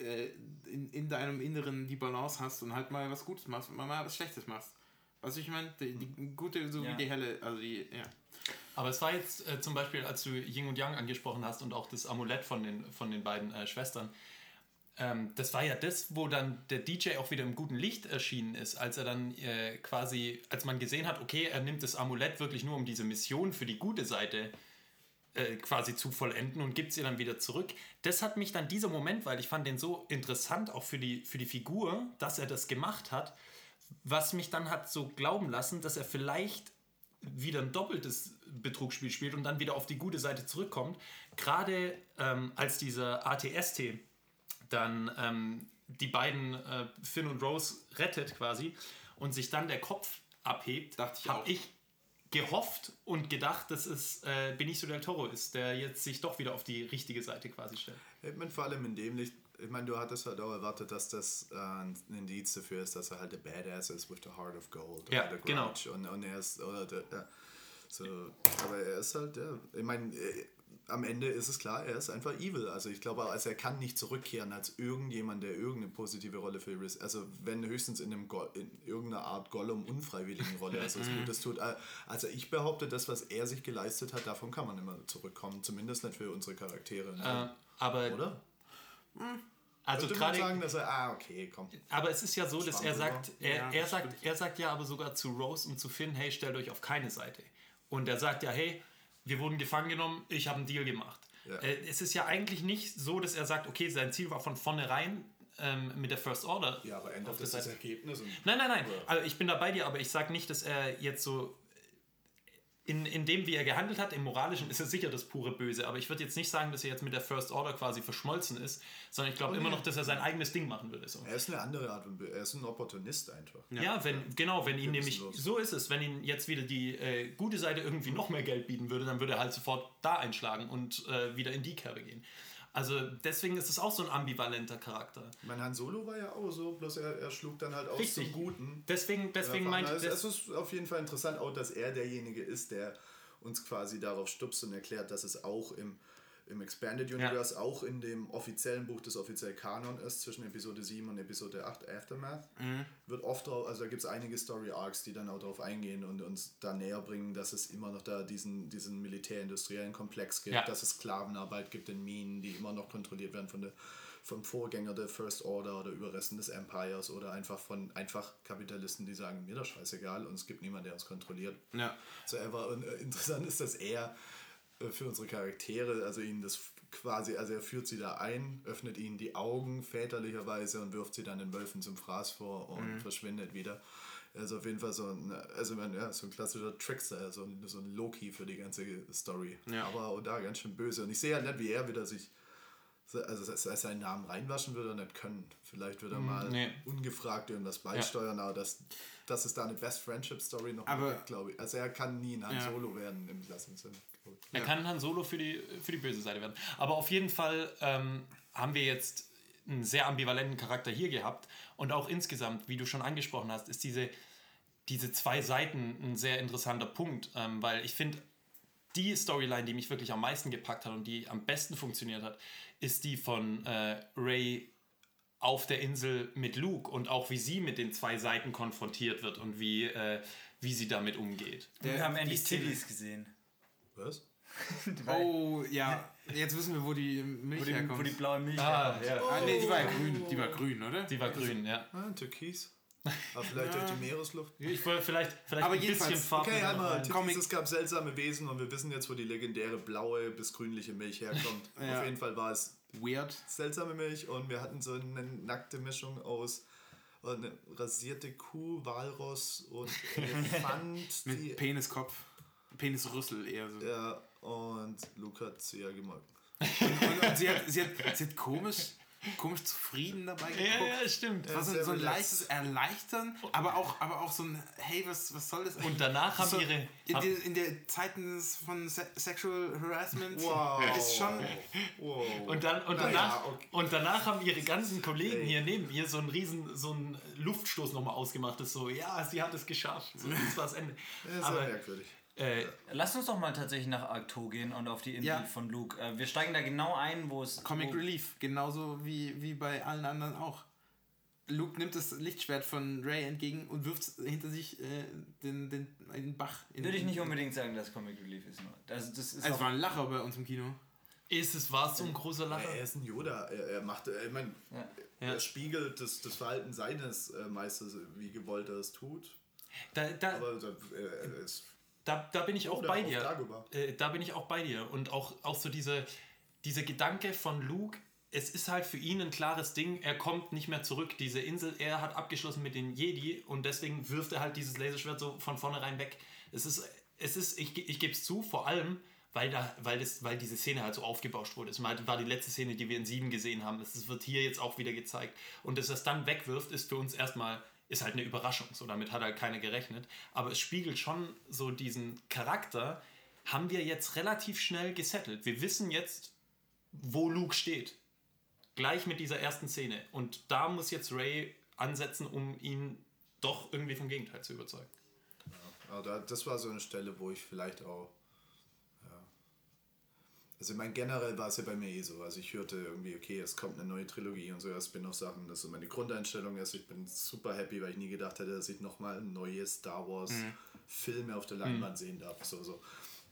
äh, äh, in, in deinem Inneren die Balance hast und halt mal was Gutes machst und mal was Schlechtes machst. Weißt du, ich meine? Die, die gute sowie Ja. die helle, also die, ja. Aber es war jetzt äh, zum Beispiel, als du Yin und Yang angesprochen hast und auch das Amulett von den, von den beiden äh, Schwestern, ähm, das war ja das, wo dann der DJ auch wieder im guten Licht erschienen ist, als er dann äh, quasi, als man gesehen hat, okay, er nimmt das Amulett wirklich nur um diese Mission für die gute Seite äh, quasi zu vollenden und gibt sie dann wieder zurück. Das hat mich dann dieser Moment, weil ich fand den so interessant, auch für die, für die Figur, dass er das gemacht hat, was mich dann hat so glauben lassen, dass er vielleicht wieder ein doppeltes Betrugsspiel spielt und dann wieder auf die gute Seite zurückkommt. Gerade ähm, als dieser ATST dann ähm, die beiden äh, Finn und Rose rettet quasi und sich dann der Kopf abhebt, Dachte ich habe ich gehofft und gedacht, dass es äh, Benicio del Toro ist, der jetzt sich doch wieder auf die richtige Seite quasi stellt. Ich meine, vor allem in dem Licht, ich meine, du hattest halt auch erwartet, dass das äh, ein Indiz dafür ist, dass er halt der Badass ist with the heart of gold. Ja, genau. Und, und er ist, oder der, ja, so, aber er ist halt, ja, ich meine, äh, am Ende ist es klar, er ist einfach evil. Also ich glaube, also er kann nicht zurückkehren als irgendjemand, der irgendeine positive Rolle für Riz, also wenn höchstens in, einem Go in irgendeiner Art Gollum unfreiwilligen Rolle, also was Gutes tut. Äh, Also ich behaupte, das, was er sich geleistet hat, davon kann man immer zurückkommen. Zumindest nicht für unsere Charaktere. Äh, Ne? aber Oder? also Könnte man gerade sagen, dass er, ah, okay, komm. Aber es ist ja so, dass er sagt, er, Ja, er sagt, er sagt ja aber sogar zu Rose und zu Finn, hey, stellt euch auf keine Seite. Und er sagt ja, hey, wir wurden gefangen genommen, ich habe einen Deal gemacht. Ja. Äh, es ist ja eigentlich nicht so, dass er sagt, okay, sein Ziel war von vornherein ähm, mit der First Order. Ja, aber ändert der das das. Ergebnis? Nein, nein, nein. Oder? Also ich bin da bei dir, aber ich sage nicht, dass er jetzt so. In, in dem, wie er gehandelt hat, im Moralischen, ist er sicher das pure Böse. Aber ich würde jetzt nicht sagen, dass er jetzt mit der First Order quasi verschmolzen ist, sondern ich glaube immer noch, dass er sein eigenes Ding machen würde. So. er ist eine andere Art, und er ist ein Opportunist einfach. Ja, wenn, genau, wenn ihn nämlich, Gewissenlos. so ist es, wenn ihn jetzt wieder die äh, gute Seite irgendwie noch mehr Geld bieten würde, dann würde er halt sofort da einschlagen und äh, wieder in die Kerbe gehen. Also deswegen ist es auch so ein ambivalenter Charakter. Mein Han Solo war ja auch so, bloß er, er schlug dann halt aus Richtig. zum Guten. Deswegen, deswegen meinte ich, es, ist auf jeden Fall interessant auch, dass er derjenige ist, der uns quasi darauf stupst und erklärt, dass es auch im, im Expanded Universe, auch in dem offiziellen Buch des offiziell Kanon ist, zwischen Episode 7 und Episode 8 Aftermath, wird oft drauf, also da gibt es einige Story Arcs, die dann auch darauf eingehen und uns da näher bringen, dass es immer noch da diesen, diesen militärindustriellen Komplex gibt, Ja. dass es Sklavenarbeit gibt in Minen, die immer noch kontrolliert werden von der vom Vorgänger der First Order oder Überresten des Empires oder einfach von einfach Kapitalisten, die sagen, mir das scheißegal und es gibt niemanden, der uns kontrolliert. Ja. So ever. Und äh, interessant ist, dass er für unsere Charaktere, also ihnen das quasi, also er führt sie da ein, öffnet ihnen die Augen väterlicherweise und wirft sie dann den Wölfen zum Fraß vor und verschwindet wieder. Er ist auf jeden Fall so ein, also meine, ja, so ein klassischer Trickster, so ein, so ein Loki für die ganze Story. Ja. Aber auch da ganz schön böse. Und ich sehe halt nicht, wie er wieder sich, also seinen Namen reinwaschen würde er nicht können. Vielleicht wird er mal nee. ungefragt irgendwas beisteuern, aber das, das ist da eine Best Friendship Story noch glaube ich. Also er kann nie ein Han Ja. Solo werden im klassischen Sinne. Er kann Han Solo für die, für die böse Seite werden. Aber auf jeden Fall ähm, haben wir jetzt einen sehr ambivalenten Charakter hier gehabt. Und auch insgesamt, wie du schon angesprochen hast, ist diese, diese zwei Seiten ein sehr interessanter Punkt. Ähm, weil ich finde, die Storyline, die mich wirklich am meisten gepackt hat und die am besten funktioniert hat, ist die von äh, Ray auf der Insel mit Luke und auch wie sie mit den zwei Seiten konfrontiert wird und wie, äh, wie sie damit umgeht. wir haben endlich Titties gesehen. Was? Oh, ja. Jetzt wissen wir, wo die Milch Wo die, herkommt. wo die blaue Milch Ah, herkommt. ja. ah, nee, die war ja grün. Die war grün, oder? Sie war grün, ja. Ah, Türkis. Aber vielleicht durch die Meeresluft. Ich wollte vielleicht, vielleicht Aber ein bisschen jedenfalls- Farbe. Okay, einmal, Comic- es gab seltsame Wesen und wir wissen jetzt, wo die legendäre blaue bis grünliche Milch herkommt. Ja. Auf jeden Fall war es Weird. seltsame Milch und wir hatten so eine nackte Mischung aus äh, eine rasierte Kuh, Walross und Elefant. Mit die, Peniskopf. Penisrüssel eher so. ja, und Luke hat sie ja gemocht. Und, und sie, hat, sie, hat, sie hat komisch, komisch zufrieden dabei geguckt. Ja, ja, stimmt. Das war so, so ein leichtes Erleichtern, aber auch, aber auch so ein, hey, was, was soll das? Und danach haben so, ihre- In, der, in der Zeiten von Se Sexual Harassment Wow. ist schon. Wow. Und, dann, und, danach, okay. und danach haben ihre ganzen Kollegen hier neben ihr so einen riesen so einen Luftstoß nochmal ausgemacht. Das ist so, ja, sie hat es geschafft. So, das war das Ende. Das ist Aber merkwürdig. Äh, Lass uns doch mal tatsächlich nach Arcto gehen und auf die Insel Ja. von Luke. Äh, wir steigen da genau ein, wo es. Comic wo, Relief, genauso wie, wie bei allen anderen auch. Luke nimmt das Lichtschwert von Ray entgegen und wirft hinter sich äh, den, den, den Bach. In, Würde ich nicht unbedingt sagen, dass Comic Relief ist. Nur. Also das ist Es war ein Lacher bei uns im Kino. ist es, war es so ein großer Lacher? Er ist ein Yoda. Er, er macht, ich meine, Ja. er spiegelt das, das Verhalten seines äh, Meisters, wie gewollt er es tut. Da, da, Aber äh, er ist da, da bin ich auch Oder bei dir. Äh, da bin ich auch bei dir. Und auch, auch so diese, diese Gedanke von Luke, es ist halt für ihn ein klares Ding, er kommt nicht mehr zurück. Diese Insel, er hat abgeschlossen mit den Jedi und deswegen wirft er halt dieses Laserschwert so von vornherein weg. Es ist, es ist ich, ich gebe es zu, vor allem, weil, da, weil, das, weil diese Szene halt so aufgebauscht wurde. Es war die letzte Szene, die wir in 7 gesehen haben. Das wird hier jetzt auch wieder gezeigt. Und dass er es dann wegwirft, ist für uns erstmal ist halt eine Überraschung. So, damit hat halt keiner gerechnet. Aber es spiegelt schon so diesen Charakter, haben wir jetzt relativ schnell gesettelt. Wir wissen jetzt, wo Luke steht. Gleich mit dieser ersten Szene. Und da muss jetzt Ray ansetzen, um ihn doch irgendwie vom Gegenteil zu überzeugen. Da, das war so eine Stelle, wo ich vielleicht auch. Also, ich meine, generell war es ja bei mir eh so. Also, ich hörte irgendwie, okay, es kommt eine neue Trilogie und so, ja, Spin-off-Sachen. Das ist so meine Grundeinstellung. Also, ich bin super happy, weil ich nie gedacht hätte, dass ich nochmal neue Star Wars-Filme auf der Leinwand sehen darf. So, so.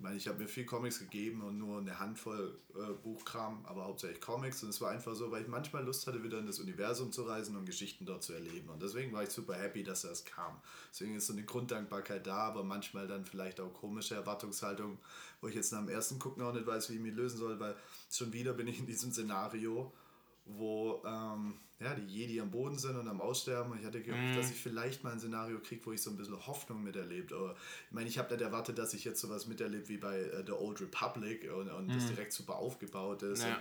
Ich meine, ich habe mir viel Comics gegeben und nur eine Handvoll äh, Buchkram, aber hauptsächlich Comics. Und es war einfach so, weil ich manchmal Lust hatte, wieder in das Universum zu reisen und Geschichten dort zu erleben. Und deswegen war ich super happy, dass das kam. Deswegen ist so eine Grunddankbarkeit da, aber manchmal dann vielleicht auch komische Erwartungshaltung, wo ich jetzt nach dem ersten Gucken auch nicht weiß, wie ich mich lösen soll, weil schon wieder bin ich in diesem Szenario, wo ähm, ja, die Jedi am Boden sind und am Aussterben. Und ich hatte gehofft, dass ich vielleicht mal ein Szenario kriege, wo ich so ein bisschen Hoffnung miterlebt. Aber ich meine, ich habe nicht erwartet, dass ich jetzt sowas miterlebe wie bei äh, The Old Republic und, und das direkt super aufgebaut ist. Ja.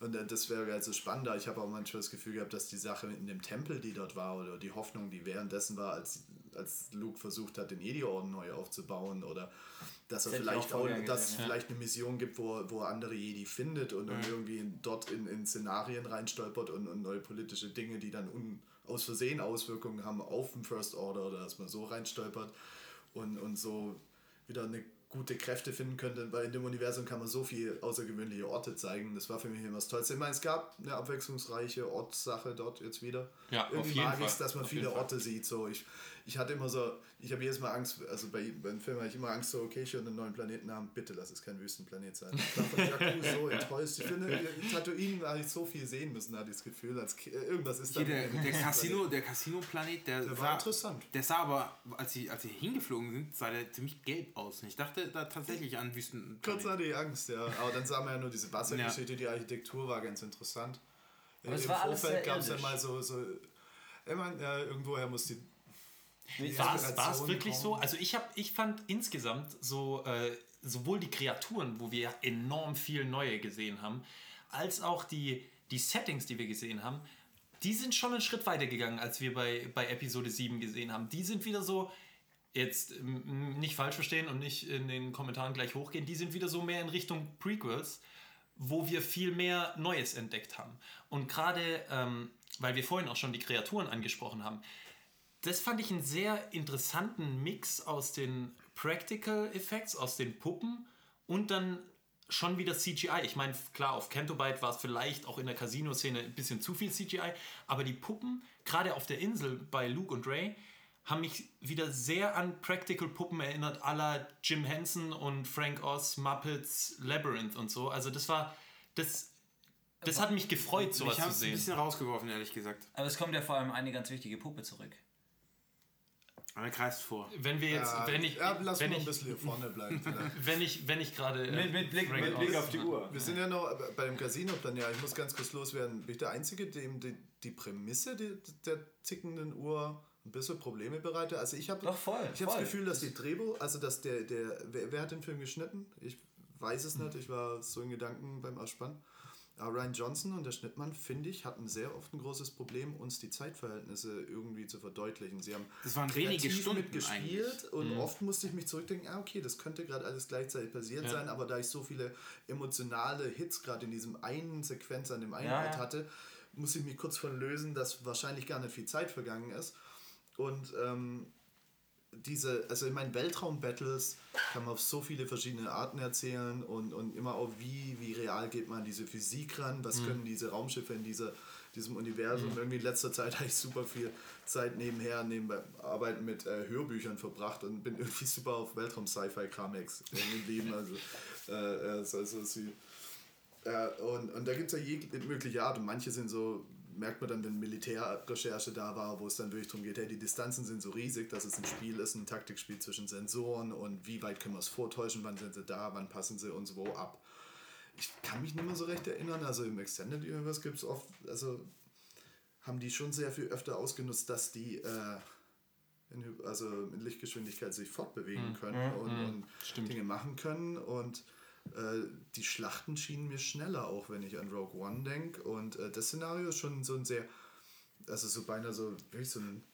Und, und äh, das wäre also spannender. Ich habe auch manchmal das Gefühl gehabt, dass die Sache in dem Tempel, die dort war, oder die Hoffnung, die währenddessen war, als, als Luke versucht hat, den Jedi-Orden neu aufzubauen, oder dass er Das ich vielleicht auch auch, dass es ja. vielleicht eine Mission gibt, wo, wo er andere Jedi findet und dann irgendwie in, dort in, in Szenarien reinstolpert und, und neue politische Dinge, die dann un, aus Versehen Auswirkungen haben auf den First Order oder dass man so reinstolpert und, und so wieder eine gute Kräfte finden könnte, weil in dem Universum kann man so viele außergewöhnliche Orte zeigen. Das war für mich immer das Tollste. Ich meine, es gab eine abwechslungsreiche Ortssache dort jetzt wieder. Ja, auf Irgendwie jeden mag ich es, dass man Auf viele. Orte sieht. So, ich, ich hatte immer so, ich habe jedes Mal Angst, also bei, beim Film habe ich immer Angst, so, okay, ich höre einen neuen Planeten haben, bitte lass es kein Wüstenplanet sein. Ich war von Jakku so enttäuscht. Ich finde, in Tatooine habe ich so viel sehen müssen, hatte ich das Gefühl, als irgendwas ist da. Der, der Wüstenplanet. Casino, der Casino-Planet, der, Der war sah, interessant. der sah aber, als sie, als sie hingeflogen sind, sah der ziemlich gelb aus. Und ich dachte da tatsächlich an Wüsten. Kurz hatte ich Angst, ja. Aber dann sah man ja nur diese Wassergeschichte, die Architektur war ganz interessant. Aber es Im Vorfeld gab es ja mal so, so ich meine, ja, irgendwoher muss die, War es, wirklich so? kommen. Also ich, hab, ich fand insgesamt so äh, sowohl die Kreaturen, wo wir enorm viel Neue gesehen haben, als auch die, die Settings, die wir gesehen haben, die sind schon einen Schritt weiter gegangen, als wir bei, bei Episode 7 gesehen haben. Die sind wieder so, jetzt nicht falsch verstehen und nicht in den Kommentaren gleich hochgehen, die sind wieder so mehr in Richtung Prequels, wo wir viel mehr Neues entdeckt haben. Und gerade, ähm, weil wir vorhin auch schon die Kreaturen angesprochen haben, das fand ich einen sehr interessanten Mix aus den Practical Effects, aus den Puppen und dann schon wieder CGI. Ich meine, klar, auf Cantobite war es vielleicht auch in der Casino-Szene ein bisschen zu viel CGI, aber die Puppen, gerade auf der Insel bei Luke und Ray, haben mich wieder sehr an Practical Puppen erinnert, la Jim Henson und Frank Oz, Muppets, Labyrinth und so. Also das war, das, das hat mich gefreut, sowas Ich habe zu es ein sehen. bisschen rausgeworfen, ehrlich gesagt. Aber es kommt ja vor allem eine ganz wichtige Puppe zurück. Aber er kreist vor. Wenn wir jetzt, Ja, wenn ich, ja, lass wenn mal ein ich, bisschen hier vorne bleiben. vielleicht. wenn ich, wenn ich gerade äh, Mit, mit, Blick, mit Blick auf die Uhr. Wir sind ja noch bei dem Casino dann ja. Ich muss ganz kurz loswerden. Bin ich der Einzige, dem die, die Prämisse die, der tickenden Uhr ein bisschen Probleme bereitet? Also ich habe Ich habe das. Gefühl, dass die Drehbuch, also dass der, der wer, wer hat den Film geschnitten? Ich weiß es nicht. Ich war so in Gedanken beim Ausspann. Aber Ryan Johnson und der Schnittmann, finde ich, hatten sehr oft ein großes Problem, uns die Zeitverhältnisse irgendwie zu verdeutlichen. Sie haben Das waren wenige Stunden mitgespielt und oft musste ich mich zurückdenken, ah, okay, das könnte gerade alles gleichzeitig passiert Ja. sein, aber da ich so viele emotionale Hits gerade in diesem einen Sequenz an dem einen Ja, Ort hatte, muss ich mich kurz von lösen, dass wahrscheinlich gar nicht viel Zeit vergangen ist. Und ähm, diese, also ich meine, Weltraum-Battles kann man auf so viele verschiedene Arten erzählen und, und immer auch, wie, wie real geht man an diese Physik ran, was können diese Raumschiffe in dieser, diesem Universum. Irgendwie in letzter Zeit habe ich super viel Zeit nebenher, nebenbei Arbeiten mit äh, Hörbüchern verbracht und bin irgendwie super auf Weltraum-Sci-Fi-Kramex geblieben. Also, äh, äh, so, so, so, äh, und, und da gibt es ja jegliche mögliche Art und manche sind so, merkt man dann, wenn Militärrecherche da war, wo es dann wirklich darum geht, hey, die Distanzen sind so riesig, dass es ein Spiel ist, ein Taktikspiel zwischen Sensoren und wie weit können wir es vortäuschen, wann sind sie da, wann passen sie uns wo ab. Ich kann mich nicht mehr so recht erinnern, also im Extended Universe gibt es oft, also haben die schon sehr viel öfter ausgenutzt, dass die äh, in, also in Lichtgeschwindigkeit sich fortbewegen können und, und Stimmt. Dinge machen können und äh, die Schlachten schienen mir schneller, auch wenn ich an Rogue One denke. Und äh, das Szenario ist schon so ein sehr, also so beinahe so, wirklich so ein,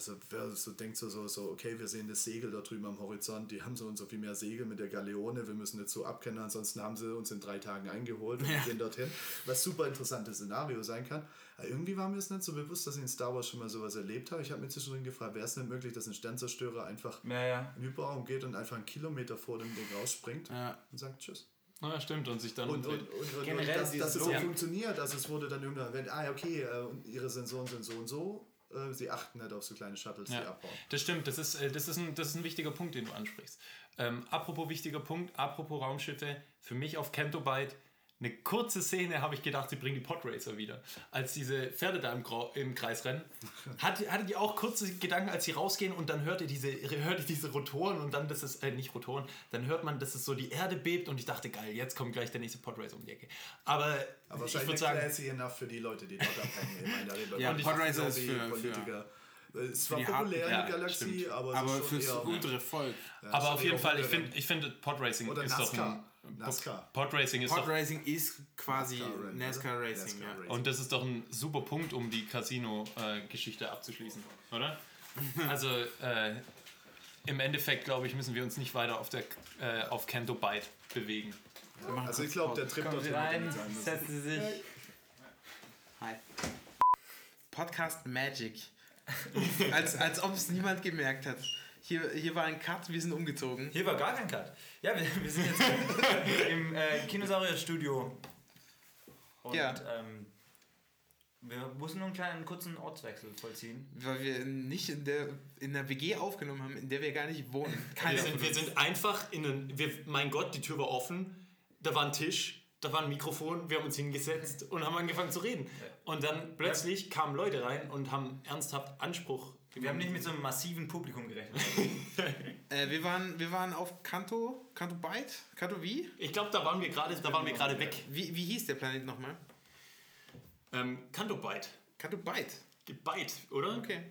also wer so denkt so, so, so, okay, wir sehen das Segel da drüben am Horizont, die haben so und so viel mehr Segel mit der Galeone, wir müssen jetzt so abkennen, ansonsten haben sie uns in drei Tagen eingeholt und wir gehen dorthin. Was super interessantes Szenario sein kann. Aber irgendwie war mir es nicht so bewusst, dass ich in Star Wars schon mal sowas erlebt habe. Ich habe mir zwischendrin gefragt, wäre es denn möglich, dass ein Sternzerstörer einfach Ja, ja. in den Hyperraum geht und einfach einen Kilometer vor dem Ding rausspringt Ja. und sagt Tschüss. Ja, stimmt, und sich dann Und, und, und, und, Generell dass, dass es so funktioniert, also es wurde dann irgendwann, wenn, ah ja, okay, äh, und ihre Sensoren sind so und so, äh, sie achten nicht auf so kleine Shuttles, die Ja, abbauen. das stimmt. Das ist, äh, das, ist ein, das ist ein wichtiger Punkt, den du ansprichst. Ähm, apropos wichtiger Punkt, apropos Raumschiffe, für mich auf Cantobite eine kurze Szene habe ich gedacht, sie bringen die Podracer wieder. Als diese Pferde da im, im Kreis rennen, hatte, hatte die auch kurze Gedanken, als sie rausgehen und dann hört ihr diese, hört ihr diese Rotoren und dann, das ist, äh, nicht Rotoren, dann hört man, dass es so die Erde bebt und ich dachte, geil, jetzt kommt gleich der nächste Podracer um die Ecke. Aber, Aber ich würde sagen, classy enough für die Leute, die dort abhängen. Ja, von Podracer ist für- Politiker. Es war populär in der Galaxie, stimmt. aber, es Aber fürs untere Volk. ja, aber auf jeden Fall, ich finde, ich find, Podracing ist doch ein... NASCAR. NASCAR. Podracing ist doch Podracing ist quasi NASCAR NASCAR? Racing, NASCAR ja. Und das ist doch ein super Punkt, um die Casino-Geschichte abzuschließen, oder? Also äh, im Endeffekt, glaube ich, müssen wir uns nicht weiter auf, der, äh, auf Canto Byte bewegen. Machen Also ich glaube, der. Trip Kommen Sie dorthin rein, sein setzen Sie sich. Hi. Podcast Magic. als, als ob es niemand gemerkt hat. Hier, hier war ein Cut, wir sind umgezogen. Hier war gar kein Cut. Ja, wir, wir sind jetzt im äh, Kinosaurier-Studio. Und Ja. ähm, wir mussten nur einen kleinen kurzen Ortswechsel vollziehen. Weil wir nicht in der, in der WG aufgenommen haben, in der wir gar nicht wohnen. Keiner Wir sind, wir sind einfach in einen. Wir, mein Gott, die Tür war offen, da war ein Tisch, da war ein Mikrofon, wir haben uns hingesetzt und haben angefangen zu reden. Und dann plötzlich kamen Leute rein und haben ernsthaft Anspruch. Wir haben nicht mit so einem massiven Publikum gerechnet. Äh, wir, waren, wir waren auf Kanto, Kanto Byte? Kanto wie? Ich glaube, da waren wir gerade, da waren wir gerade weg. wie? Wie hieß der Planet nochmal? Ähm, Kanto Byte. Kanto Byte. Byte, oder? Okay.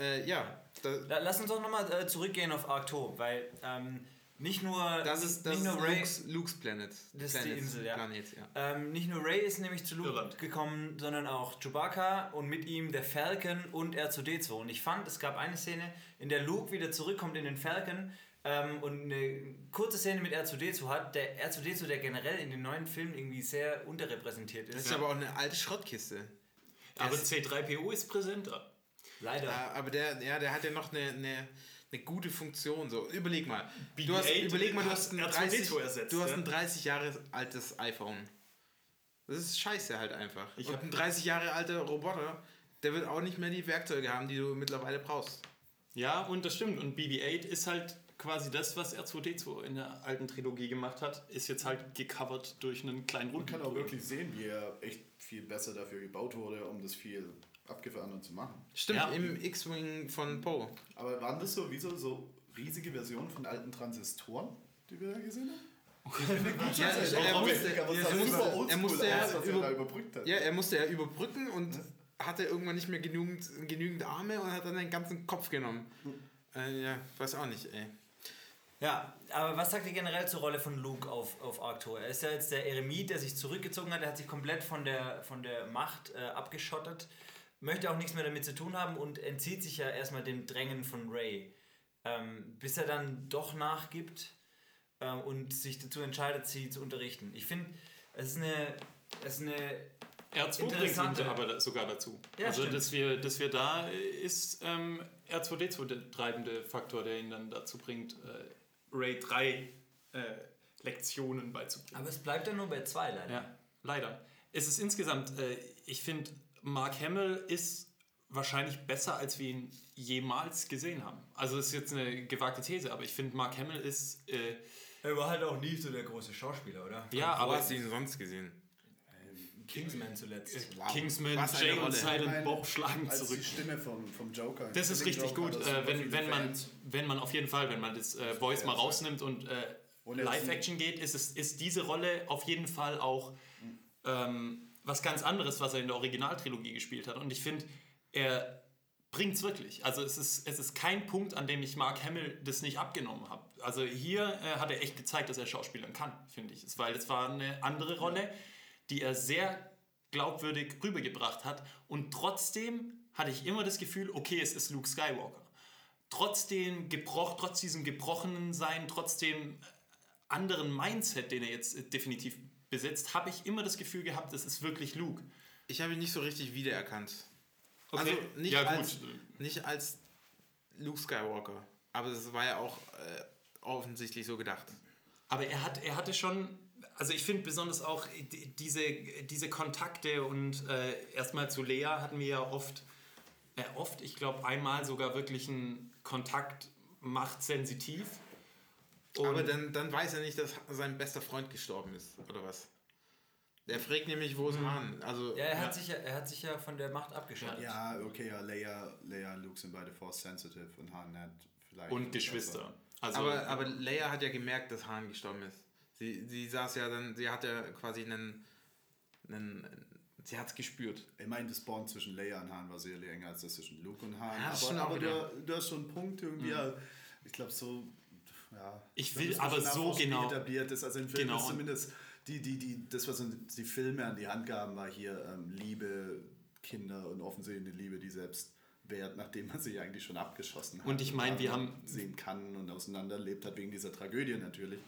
Äh, ja, Da, La- Lass uns doch nochmal äh, zurückgehen auf Arcto, weil ähm, nicht nur, das ist, das nicht ist nur Ray, Luke's, Luke's Planet. Das ist die Planet, Insel, ja. Planet, ja. ähm, nicht nur Ray ist nämlich zu Luke Irland. gekommen, sondern auch Chewbacca und mit ihm der Falcon und R2D2. Und ich fand, es gab eine Szene, in der Luke wieder zurückkommt in den Falcon ähm, und eine kurze Szene mit R2D2 hat. Der R2D2, der generell in den neuen Filmen irgendwie sehr unterrepräsentiert Das ist. ist aber auch eine alte Schrottkiste. Aber ist- C3PO ist präsenter. Leider. Ja, aber der, ja, der hat ja noch eine, eine, eine gute Funktion. So, überleg mal. Du BB-8 hast, überleg mal, du hast ein hat 30, R2D2 ersetzt, du hast ein 30 Jahre altes iPhone. Das ist scheiße halt einfach. Ich Und hab- ein 30 Jahre alter Roboter, der wird auch nicht mehr die Werkzeuge haben, die du mittlerweile brauchst. Ja, und das stimmt. Und BB-8 ist halt quasi das, was R2D2 in der alten Trilogie gemacht hat, ist jetzt halt gecovert durch einen kleinen Man Runden. kann auch wirklich sehen, wie er echt viel besser dafür gebaut wurde, um das viel abgefahrener zu machen. Stimmt, Ja. im X-Wing von Poe. Aber waren das so wie so, riesige Versionen von alten Transistoren, die wir da gesehen haben? Ja, er, er, musste, er, musste, er ja er über, ja, er musste ja überbrücken und hatte irgendwann nicht mehr genügend, genügend Arme und hat dann den ganzen Kopf genommen. Äh, ja, weiß auch nicht, ey. Ja, aber was sagt ihr generell zur Rolle von Luke auf, auf Arcto? Er ist ja jetzt der Eremit, der sich zurückgezogen hat, er hat sich komplett von der, von der Macht äh, abgeschottet, möchte auch nichts mehr damit zu tun haben und entzieht sich ja erstmal dem Drängen von Ray. Ähm, bis er dann doch nachgibt äh, und sich dazu entscheidet, sie zu unterrichten. Ich finde, es ist eine, es ist eine R2 bringt ihn Interessante- aber sogar dazu. Ja, also, stimmt. dass wir, dass wir da ist ähm, R2D2 der treibende Faktor, der ihn dann dazu bringt, äh, Ray 3 äh, Lektionen beizubringen. aber es bleibt ja nur bei zwei leider. Ja, leider. Es ist insgesamt, äh, ich finde, Mark Hamill ist wahrscheinlich besser, als wir ihn jemals gesehen haben. Also das ist jetzt eine gewagte These, aber ich finde, Mark Hamill ist, äh, Er war halt auch nie so der große Schauspieler, oder? ja, Wo aber hast du ihn sonst gesehen? Kingsman zuletzt. Wow. Kingsman, Was eine Jay und. Silent Bob schlagen Als zurück. die Stimme vom, vom Joker. Das ist Killing richtig Joke gut, äh, wenn, wenn, man, Fans. wenn man auf jeden Fall, wenn man das äh, Voice mal ja, rausnimmt und äh, Live-Action geht, ist, es, ist diese Rolle auf jeden Fall auch ähm, was ganz anderes, was er in der Originaltrilogie gespielt hat. Und ich finde, er bringt es wirklich. Also es ist, es ist kein Punkt, an dem ich Mark Hamill das nicht abgenommen habe. Also hier äh, hat er echt gezeigt, dass er Schauspielern kann, finde ich. Es- Weil es war eine andere Rolle, die er sehr glaubwürdig rübergebracht hat. Und trotzdem hatte ich immer das Gefühl, okay, es ist Luke Skywalker. Trotzdem gebroch, trotz diesem gebrochenen Sein, trotzdem anderen Mindset, den er jetzt äh, definitiv besitzt, habe ich immer das Gefühl gehabt, das ist wirklich Luke. Ich habe ihn nicht so richtig wiedererkannt. Okay. Also nicht, Ja, als, nicht als Luke Skywalker. Aber das war ja auch äh, offensichtlich so gedacht. Aber er, hat, er hatte schon, also ich finde besonders auch die- diese, diese Kontakte und äh, erstmal zu Lea hatten wir ja oft, äh, oft, ich glaube einmal sogar wirklich einen Kontakt macht sensitiv. Aber dann, dann weiß er nicht, dass sein bester Freund gestorben ist, oder was? Der fragt nämlich, wo ist Han? Also, Ja, er, Ja. Hat sich ja, er hat sich ja von der Macht abgeschottet. Ja, okay, ja, Leia, Leia und Luke sind beide Force Sensitive und Han hat vielleicht. und Geschwister. Also, aber, aber Leia hat ja gemerkt, dass Han gestorben ist. Sie, sie saß ja dann, sie hat ja quasi einen, einen sie hat es gespürt. Ich meine, das Bond zwischen Leia und Han war sehr enger als das zwischen Luke und Han. Ja, aber aber du, du hast schon einen Punkt irgendwie. ja, Ich glaube, so. Ja, Ich will aber so genau- etabliert ist. Also im Film Genau. ist zumindest die, die, die, das, was die Filme an die Hand gaben, war hier ähm, Liebe, Kinder und offensichtlich eine Liebe, die selbst wert, nachdem man sich eigentlich schon abgeschossen hat. Und ich meine, wir haben- sehen kann und auseinanderlebt hat wegen dieser Tragödie natürlich.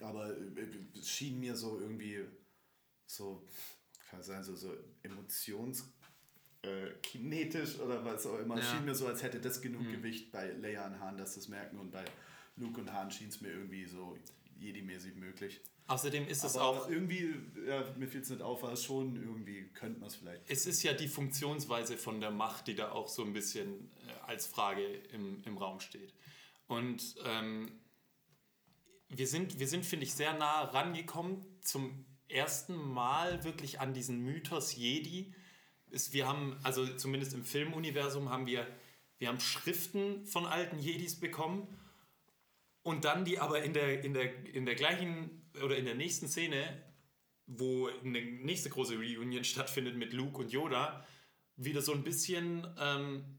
Aber äh, es schien mir so irgendwie so, kann sein, so, so emotions äh, kinetisch oder was auch immer. Es Ja. schien mir so, als hätte das genug Gewicht bei Leia und Han, dass das merken und bei Luke und Han schien es mir irgendwie so Jedi-mäßig möglich. außerdem ist es auch, irgendwie, ja, mir fiel es nicht auf, aber schon irgendwie könnte man es vielleicht. es ist ja die Funktionsweise von der Macht, die da auch so ein bisschen äh, als Frage im, im Raum steht. Und ähm, wir sind, wir sind finde ich, sehr nah rangekommen zum ersten Mal wirklich an diesen Mythos Jedi. Ist, wir haben, also zumindest im Filmuniversum haben wir, wir haben Schriften von alten Jedis bekommen und dann die aber in der, in der, in der gleichen oder in der nächsten Szene, wo eine nächste große Reunion stattfindet mit Luke und Yoda, wieder so ein bisschen ähm,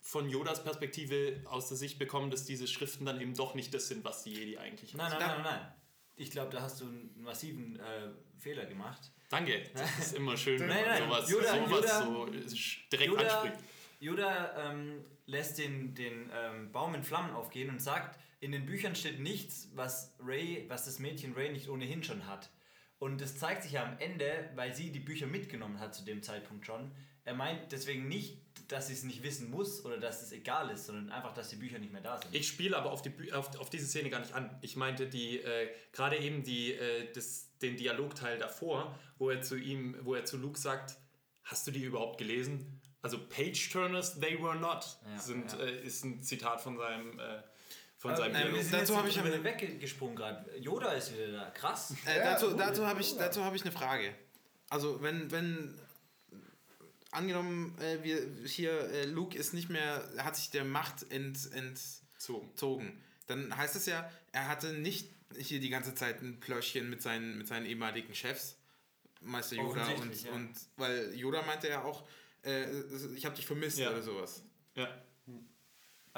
von Yodas Perspektive aus der Sicht bekommen, dass diese Schriften dann eben doch nicht das sind, was die Jedi eigentlich Nein, nein, nein, nein, nein. Ich glaube, da hast du einen massiven äh, Fehler gemacht. Danke, das ist immer schön, wenn Nein, man nein, sowas, Yoda- sowas Yoda- so direkt Yoda, anspricht. Yoda ähm, lässt den, den ähm, Baum in Flammen aufgehen und sagt, in den Büchern steht nichts, was Ray, was das Mädchen Ray nicht ohnehin schon hat. Und es zeigt sich ja am Ende, weil sie die Bücher mitgenommen hat zu dem Zeitpunkt schon. Er meint deswegen nicht, dass sie es nicht wissen muss oder dass es egal ist, sondern einfach, dass die Bücher nicht mehr da sind. Ich spiele aber auf, die, auf, auf diese Szene gar nicht an. Ich meinte die äh, gerade eben die, äh, das, den Dialogteil davor, wo er zu ihm, wo er zu Luke sagt, hast du die überhaupt gelesen? Also Page Turners, they were not, Ja, sind, ja. Äh, ist ein Zitat von seinem, äh, von Ähm, seinem wir Dialog. sind dazu habe ich eine- weggesprungen gerade. Yoda ist wieder da. Krass. Äh, dazu dazu habe ich, dazu hab ich eine Frage. Also, wenn, wenn angenommen, äh, wir hier, äh, Luke ist nicht mehr, hat sich der Macht ent, entzogen, dann heißt es ja, er hatte nicht hier die ganze Zeit ein Plöschchen mit seinen, mit seinen ehemaligen Chefs, Meister Yoda und, ja. und weil Yoda meinte ja auch, äh, ich habe dich vermisst Ja. oder sowas. Ja.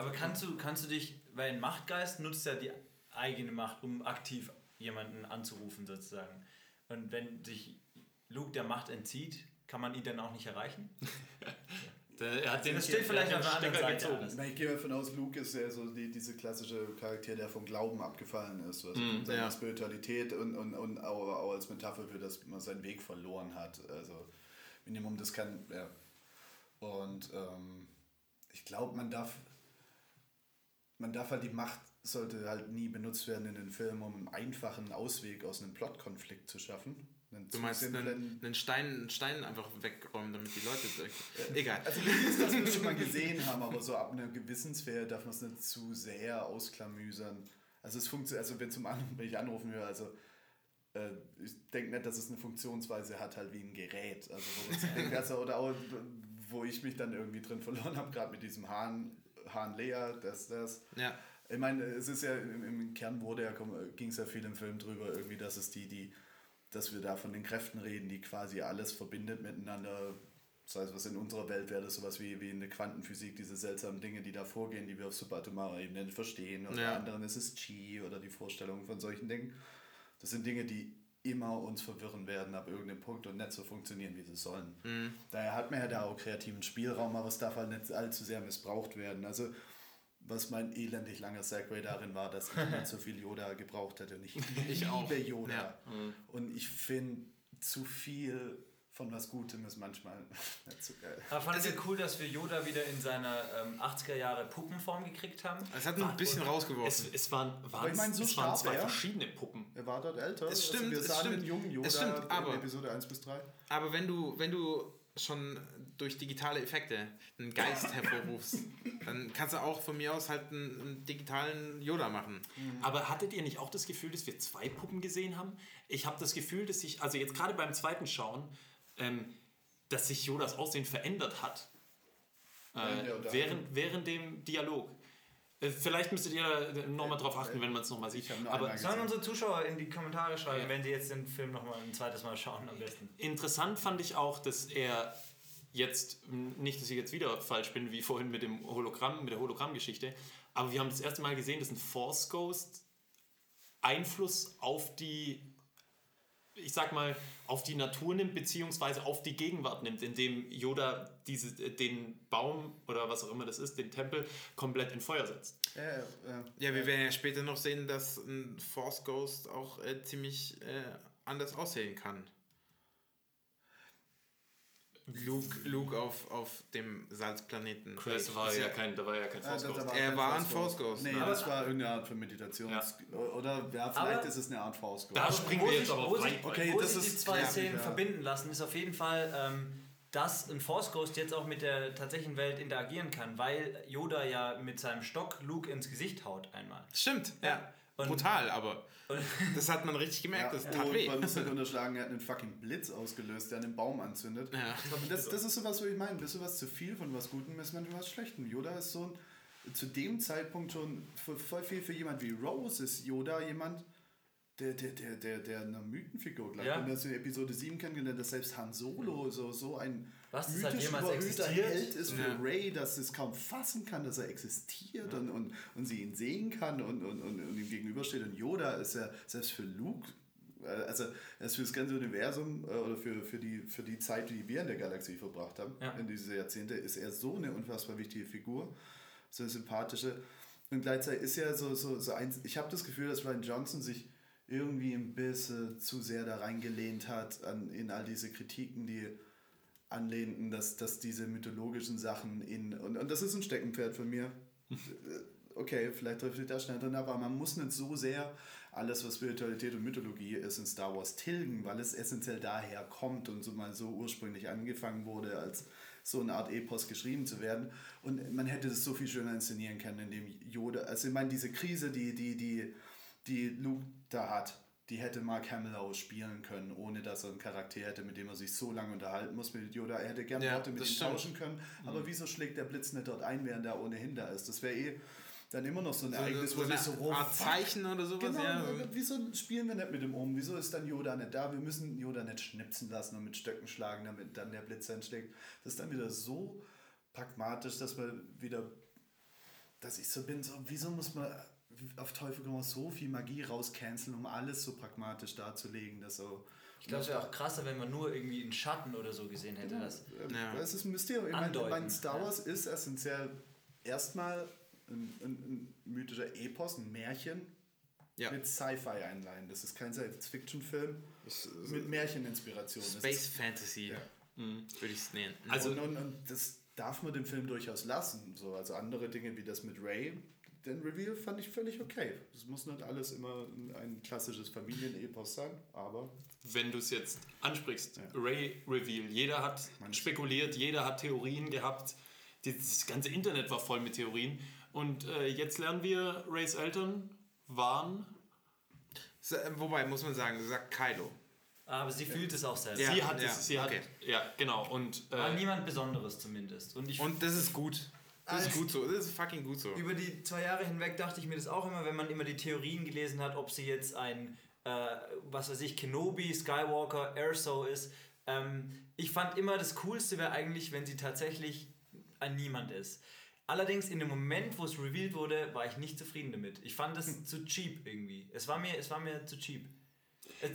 Aber kannst du, kannst du dich, weil ein Machtgeist nutzt ja die eigene Macht, um aktiv jemanden anzurufen sozusagen. Und wenn sich Luke der Macht entzieht, kann man ihn dann auch nicht erreichen? Der, er hat den, Das steht vielleicht auf der anderen Seite. Na, Ich gehe davon aus, Luke ist ja so die, diese klassische Charakter, der vom Glauben abgefallen ist. Was Mhm, seine ja. Spiritualität und, und, und auch, auch als Metapher für, dass man seinen Weg verloren hat. Also Minimum, das kann, ja. Und ähm, ich glaube, man darf, man darf halt die Macht sollte halt nie benutzt werden in den Filmen, um einen einfachen Ausweg aus einem Plotkonflikt zu schaffen. Einen Du meinst einen, einen, Stein, einen Stein einfach wegräumen, damit die Leute... durch- Egal. Also dass wir schon mal gesehen haben, aber so ab einer gewissen Sphäre darf man es nicht zu sehr ausklamüsern. Also es funktioniert, also wenn zum anderen, wenn ich anrufen höre, also äh, ich denke nicht, dass es eine Funktionsweise hat, halt wie ein Gerät. Also wo also, oder auch, wo ich mich dann irgendwie drin verloren habe, gerade mit diesem Hahn, Hahn Lea, das, das. Ja. Ich meine, es ist ja im, im Kern wurde ja, ging es ja viel im Film drüber, irgendwie, dass es die, die, dass wir da von den Kräften reden, die quasi alles verbindet miteinander. Das heißt, was in unserer Welt wäre das sowas wie, wie in der Quantenphysik, diese seltsamen Dinge, die da vorgehen, die wir auf subatomarer Ebene nicht verstehen. Oder Ja. bei anderen ist es Chi oder die Vorstellung von solchen Dingen. Das sind Dinge, die immer uns verwirren werden ab irgendeinem Punkt und nicht so funktionieren, wie sie sollen. Daher hat man ja da auch kreativen Spielraum, aber es darf halt nicht allzu sehr missbraucht werden. Also was mein elendig langer Segway darin war, dass ich nicht so viel Yoda gebraucht hätte. Und ich, Ich auch. liebe Yoda. Ja. Und ich finde, zu viel von was Gutem ist manchmal nicht so geil. Aber fandet ihr cool, dass wir Yoda wieder in seiner ähm, 80er Jahre Puppenform gekriegt haben? Es hat ihn ein bisschen Es, rausgeworfen. es waren, waren, ich meine, so es waren zwei er. verschiedene Puppen. Er war dort älter. Es stimmt, wir es sahen stimmt. den jungen Yoda Es stimmt, aber- in Episode 1 bis 3. Aber wenn du, wenn du schon durch digitale Effekte einen Geist hervorrufst, dann kannst du auch von mir aus halt einen, einen digitalen Yoda machen. Aber hattet ihr nicht auch das Gefühl, dass wir zwei Puppen gesehen haben? Ich habe das Gefühl, dass sich, also jetzt gerade beim zweiten Schauen, ähm, dass sich Yodas Aussehen verändert hat. Während Äh, während, während dem Dialog. Äh, vielleicht müsstet ihr nochmal drauf achten, wenn man es nochmal sieht. Aber Sollen unsere Zuschauer in die Kommentare schreiben, Ja. wenn sie jetzt den Film nochmal ein zweites Mal schauen am besten. interessant fand ich auch, dass er jetzt, nicht, dass ich jetzt wieder falsch bin, wie vorhin mit dem Hologramm, mit der Hologrammgeschichte, aber wir haben das erste Mal gesehen, dass ein Force Ghost Einfluss auf die, ich sag mal, auf die Natur nimmt, beziehungsweise auf die Gegenwart nimmt, indem Yoda diese, den Baum oder was auch immer das ist, den Tempel, komplett in Feuer setzt. Ja, ja, ja. Ja, wir werden ja später noch sehen, dass ein Force Ghost auch äh, ziemlich äh, anders aussehen kann. Luke, Luke auf, auf dem Salzplaneten. Das war ja kein, da war ja kein Ja, Force Ghost. Er war ein Force Ghost, Nee, ne? das war irgendeine Art von Meditations... Oder ja, vielleicht Aber- ist es eine Art Force Ghost. Da springen wir jetzt aber wo weit, sich. Okay, wo das sich die ist zwei klar, Szenen ja. verbinden lassen, ist auf jeden Fall, ähm, dass ein Force Ghost jetzt auch mit der tatsächlichen Welt interagieren kann, weil Yoda ja mit seinem Stock Luke ins Gesicht haut einmal. Stimmt, ja. Und- Brutal, aber Und das hat man richtig gemerkt, das tat und weh. man muss nicht unterschlagen, er hat einen fucking Blitz ausgelöst, der einen Baum anzündet. Ja. Und das, das ist sowas, wo ich meine, bist du was zu viel von was Gutem, ist manchmal was Schlechtem. Yoda ist so ein, zu dem Zeitpunkt schon für, voll viel für jemand wie Rose ist Yoda jemand, der, der, der, der, der einer Mythenfigur gleich. Ja. Wenn das in Episode 7 kennengelernt, dass selbst Han Solo so, so ein Was, das mythisch jemals existiert? Held ist für Ja. Ray, dass es kaum fassen kann, dass er existiert und, und, und sie ihn sehen kann und, und, und, und ihm gegenübersteht. Und Yoda ist ja selbst für Luke, äh, also er ist für das ganze Universum äh, oder für, für, die, für die Zeit, die wir in der Galaxie verbracht haben, Ja. in diese Jahrzehnte, ist er so eine unfassbar wichtige Figur, so eine sympathische. Und gleichzeitig ist er so, so, so eins, ich habe das Gefühl, dass Ryan Johnson sich irgendwie ein bisschen zu sehr da reingelehnt hat an, in all diese Kritiken, die anlehnten, dass, dass diese mythologischen Sachen in. Und, und das ist ein Steckenpferd von mir. Okay, vielleicht trifft sich da schnell drin, aber man muss nicht so sehr alles, was Spiritualität und Mythologie ist, in Star Wars tilgen, weil es essentiell daher kommt und so mal so ursprünglich angefangen wurde, als so eine Art Epos geschrieben zu werden. Und man hätte das so viel schöner inszenieren können, indem Yoda, also ich meine, diese Krise, die, die, die, die Luke da hat, die hätte Mark Hamill auch spielen können, ohne dass er einen Charakter hätte, mit dem er sich so lange unterhalten muss mit Yoda. Er hätte gerne Ja, Worte mit ihm tauschen können, aber wieso schlägt der Blitz nicht dort ein, während er ohnehin da ist? Das wäre eh dann immer noch so ein So, Ereignis, so wo sich so, oh, Art. Zeichen oder sowas. Genau, ja. wieso spielen wir nicht mit dem um? Wieso ist dann Yoda nicht da? Wir müssen Yoda nicht schnipsen lassen und mit Stöcken schlagen, damit dann der Blitz einschlägt. Das ist dann wieder so pragmatisch, dass man wieder, dass ich so bin, so, wieso muss man auf Teufel komm so viel Magie rauscanceln, um alles so pragmatisch darzulegen, dass so... Ich glaube, es wäre auch krasser, wenn man nur irgendwie einen Schatten oder so gesehen hätte. Das. Ja. Es ist ein Mysterium. Ich meine, mein Star ja. Wars ist essentiell erstmal ein, ein, ein mythischer Epos, ein Märchen Ja. mit Sci-Fi-Einleihen. Das ist kein Science-Fiction-Film mit Märcheninspiration. Das Space ist- Fantasy, würde ich es nennen. Also- und, und, und das darf man dem Film durchaus lassen. So, also andere Dinge wie das mit Ray, den Reveal fand ich völlig okay. Es muss nicht alles immer ein klassisches Familienepos sein, aber wenn du es jetzt ansprichst, Ray Reveal, jeder hat spekuliert, jeder hat Theorien gehabt, das ganze Internet war voll mit Theorien und äh, jetzt lernen wir, Rays Eltern waren, äh, wobei, muss man sagen, sagt Kylo. Aber sie fühlt es auch selbst. Ja. sie hat es, sie okay. hat, ja genau und War äh, niemand Besonderes zumindest. Und ich Und das ist gut. Das ist gut so. Das ist fucking gut so. Über die zwei Jahre hinweg dachte ich mir das auch immer, wenn man immer die Theorien gelesen hat, ob sie jetzt ein, äh, was weiß ich, Kenobi, Skywalker, Erso ist. Ähm, ich fand immer, das Coolste wäre eigentlich, wenn sie tatsächlich ein Niemand ist. Allerdings in dem Moment, wo es revealed wurde, war ich nicht zufrieden damit. Ich fand es zu cheap irgendwie. Es war mir, es war mir zu cheap.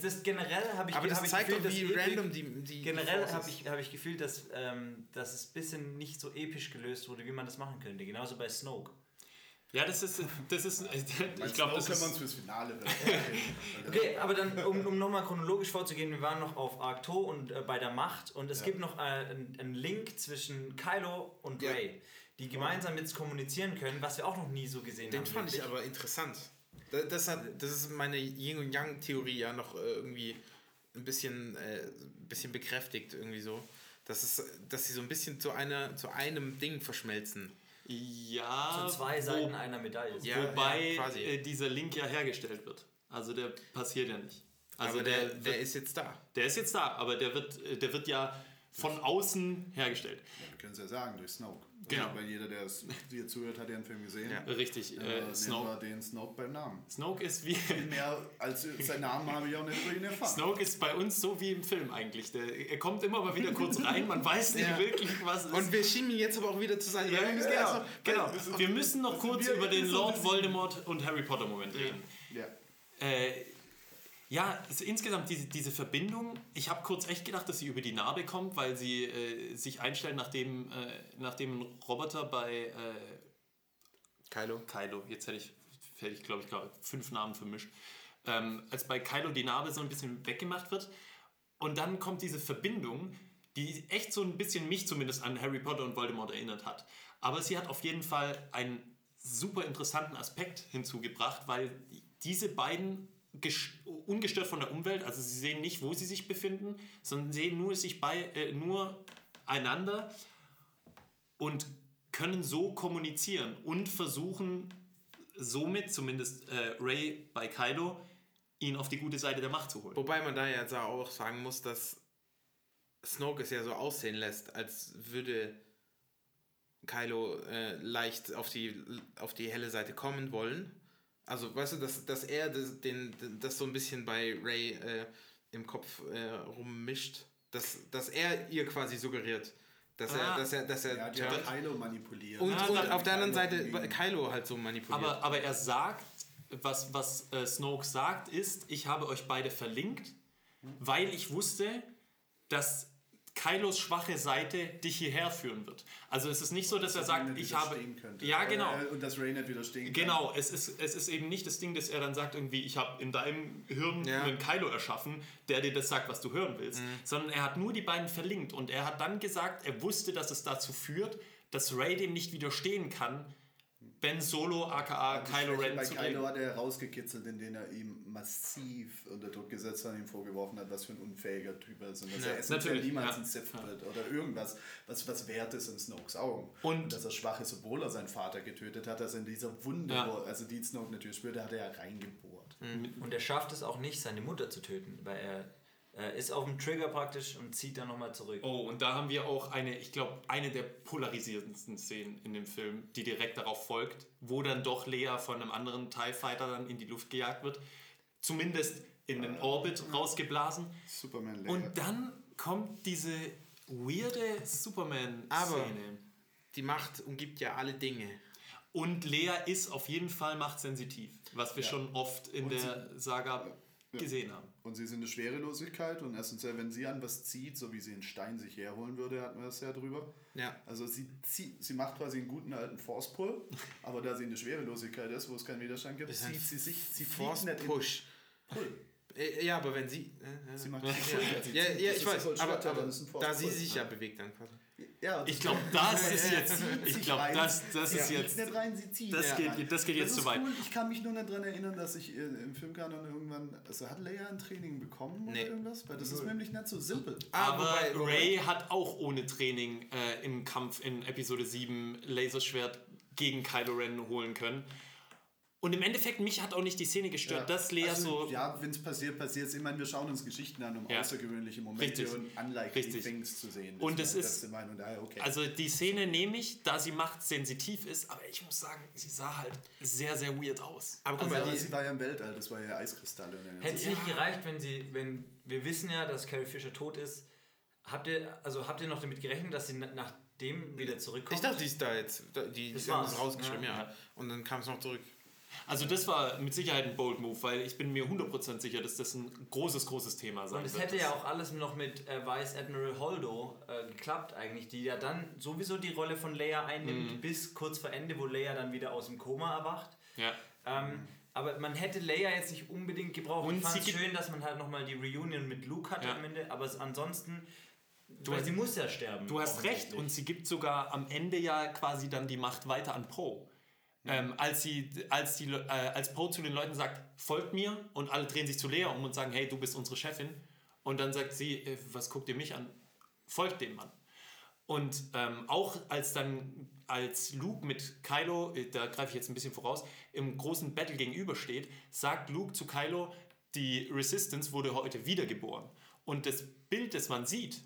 Das generell habe ich Aber das hab ich zeigt doch, gefühlt, wie random die, die Generell habe ich, hab ich gefühlt, dass, ähm, dass es ein bisschen nicht so episch gelöst wurde, wie man das machen könnte. Genauso bei Snoke. ja, das ist, das ist, ich ich glaube, das können wir uns fürs Finale Okay, aber dann, um, um nochmal chronologisch vorzugehen, wir waren noch auf Arcto und äh, bei der Macht und es gibt noch äh, einen Link zwischen Kylo und Ja. Rey, die gemeinsam jetzt kommunizieren können, was wir auch noch nie so gesehen Den haben. fand ich wirklich. aber interessant. Das, das, hat, das ist meine Yin und Yang Theorie ja noch äh, irgendwie ein bisschen, äh, ein bisschen bekräftigt irgendwie so, dass es, dass sie so ein bisschen zu einer, zu einem Ding verschmelzen. ja, so zwei wo- Seiten einer Medaille. Ja. wobei quasi. äh, dieser Link ja hergestellt wird. Also der passiert ja nicht. Also aber der, der, der wird, ist jetzt da. der ist jetzt da, aber der wird, äh, der wird ja von außen hergestellt. Wir können es ja sagen, durch Snoke. Genau. Weil jeder, der es dir zuhört, hat ja einen Film gesehen. Ja. Richtig. Äh, Äh, nehmen wir Snoke, den Snoke beim Namen. Snoke ist wie. Mehr als seinen Namen habe ich auch nicht über ihn erfahren. Snoke ist bei uns so wie im Film eigentlich. Der, er kommt immer mal wieder kurz rein, man weiß nicht Ja. wirklich, was es Und wir schieben ihn jetzt aber auch wieder zu seiner Ja, Seite. genau, Also, genau. Wir müssen noch kurz wir- über den Lord Voldemort und Harry Potter Moment reden. Ja. Äh, ja, also insgesamt diese, diese Verbindung, ich habe kurz echt gedacht, dass sie über die Narbe kommt, weil sie äh, sich einstellen, nachdem, äh, nachdem ein Roboter bei äh, Kylo. Kylo, jetzt hätte ich, hätte ich glaube ich, gerade fünf Namen vermischt, ähm, als bei Kylo die Narbe so ein bisschen weggemacht wird und dann kommt diese Verbindung, die echt so ein bisschen mich zumindest an Harry Potter und Voldemort erinnert hat. Aber sie hat auf jeden Fall einen super interessanten Aspekt hinzugebracht, weil diese beiden ungestört von der Umwelt, also sie sehen nicht, wo sie sich befinden, sondern sehen nur sich bei äh, nur einander und können so kommunizieren und versuchen somit, zumindest äh, Ray bei Kylo, ihn auf die gute Seite der Macht zu holen. Wobei man da jetzt auch sagen muss, dass Snoke es ja so aussehen lässt, als würde Kylo äh, leicht auf die, auf die helle Seite kommen wollen. Also, weißt du, dass, dass er das, den, das so ein bisschen bei Ray äh, im Kopf äh, rummischt, dass, dass er ihr quasi suggeriert, dass Ah. er, dass er, dass er, hat ja. ja Kylo manipuliert. und, Ja, und auf der anderen Kylo Seite gegen- Kylo halt so manipuliert. Aber, aber er sagt, was, was äh, Snoke sagt, ist, ich habe euch beide verlinkt, weil ich wusste, dass Kylos schwache Seite dich hierher führen wird. Also es ist nicht so, dass er Ray sagt, ich habe... könnte. Ja, genau. Und dass Ray nicht widerstehen kann. Genau, es ist, es ist eben nicht das Ding, dass er dann sagt, irgendwie, ich habe in deinem Hirn Ja. einen Kylo erschaffen, der dir das sagt, was du hören willst, sondern er hat nur die beiden verlinkt und er hat dann gesagt, er wusste, dass es dazu führt, dass Ray dem nicht widerstehen kann, Ben Solo, aka Kylo Ren, bei zu Kylo bringen. hat er herausgekitzelt, indem er ihm massiv unter Druck gesetzt hat und ihm vorgeworfen hat, was für ein unfähiger Typ er ist. Und dass Ja, er essentiell natürlich, niemals ja. ein Sith Ja. wird oder irgendwas, was, was wert ist in Snokes Augen. Und- dass er schwach ist, obwohl er seinen Vater getötet hat, dass er in dieser Wunde, Ja. also die Snoke natürlich spürte, hat er ja reingebohrt. Und er schafft es auch nicht, seine Mutter zu töten, weil er äh, ist auf dem Trigger praktisch und zieht dann nochmal zurück. Oh, und da haben wir auch eine, ich glaube, eine der polarisierendsten Szenen in dem Film, die direkt darauf folgt, wo dann doch Lea von einem anderen TIE Fighter dann in die Luft gejagt wird. Zumindest in den Orbit rausgeblasen. Superman Leia. Und dann kommt diese weirde Superman-Szene. Aber- die Macht umgibt ja alle Dinge. Und Lea ist auf jeden Fall machtsensitiv, was wir schon oft in Und der Saga gesehen haben. Und sie ist in der Schwerelosigkeit und essentiell, wenn sie an was zieht, so wie sie einen Stein sich herholen würde, hatten wir das ja drüber. Ja. Also sie, zieht, sie macht quasi einen guten alten Force Pull, aber da sie in der Schwerelosigkeit ist, wo es keinen Widerstand gibt, zieht sie sich, sie Force Push. Pull. Äh, Ja, aber wenn sie. äh, Sie äh, macht ja, sie ja, zieht. ja, Das ich weiß. Aber, aber da sie sich ja bewegt dann quasi. Ja, Ich glaube, das ist jetzt, ich glaube, das, das ist jetzt, nicht rein, sie zieht. das geht, das geht jetzt das zu weit. Cool. Ich kann mich nur nicht daran erinnern, dass ich äh, im Filmkanon irgendwann. Also hat Leia ein Training bekommen Nee. oder irgendwas? Weil das ist nämlich nicht so simpel. Ah, Aber wobei- Ray hat auch ohne Training äh, im Kampf in Episode 7 Laserschwert gegen Kylo Ren holen können. Und im Endeffekt, mich hat auch nicht die Szene gestört, dass Lea also, so. Ja, wenn es passiert, passiert es. Ich meine, wir schauen uns Geschichten an, um Ja. außergewöhnliche Momente Richtig. und unlikely Richtig. things zu sehen. Und Das es war ist- Meinung. Daher, okay. Also die Szene nehme ich, da sie machtsensitiv ist, aber ich muss sagen, sie sah halt sehr, sehr weird aus. Aber guck aber mal, die, sie war ja im Weltall, das war ja Eiskristalle. und Hätte es Ja. nicht gereicht, wenn sie, wenn wir wissen ja, dass Carrie Fisher tot ist, habt ihr, also habt ihr noch damit gerechnet, dass sie na- nachdem wieder zurückkommt? ich dachte, die ist da jetzt. Die die haben es war's. rausgeschrieben, ja. Ja. Und dann kam es noch zurück. Also das war mit Sicherheit ein Bold Move, weil ich bin mir 100% sicher, dass das ein großes, großes Thema sein Und es wird. hätte ja auch alles noch mit äh, Vice Admiral Holdo äh, geklappt eigentlich, die ja dann sowieso die Rolle von Leia einnimmt, Mhm. bis kurz vor Ende, wo Leia dann wieder aus dem Koma erwacht. Ja. Ähm, aber man hätte Leia jetzt nicht unbedingt gebraucht. Und ich fand es schön, dass man halt nochmal die Reunion mit Luke hatte Ja. am Ende, aber ansonsten, Du weil hast- sie muss ja sterben. Du hast recht und sie gibt sogar am Ende ja quasi dann die Macht weiter an Poe. Ähm, als, sie, als, die, äh, als Poe zu den Leuten sagt, folgt mir und alle drehen sich zu Lea um und sagen, hey, du bist unsere Chefin. Und dann sagt sie, äh, was guckt ihr mich an? Folgt dem Mann. Und ähm, auch als dann, als Luke mit Kylo, äh, da greife ich jetzt ein bisschen voraus, im großen Battle gegenübersteht, sagt Luke zu Kylo, die Resistance wurde heute wiedergeboren. Und das Bild, das man sieht,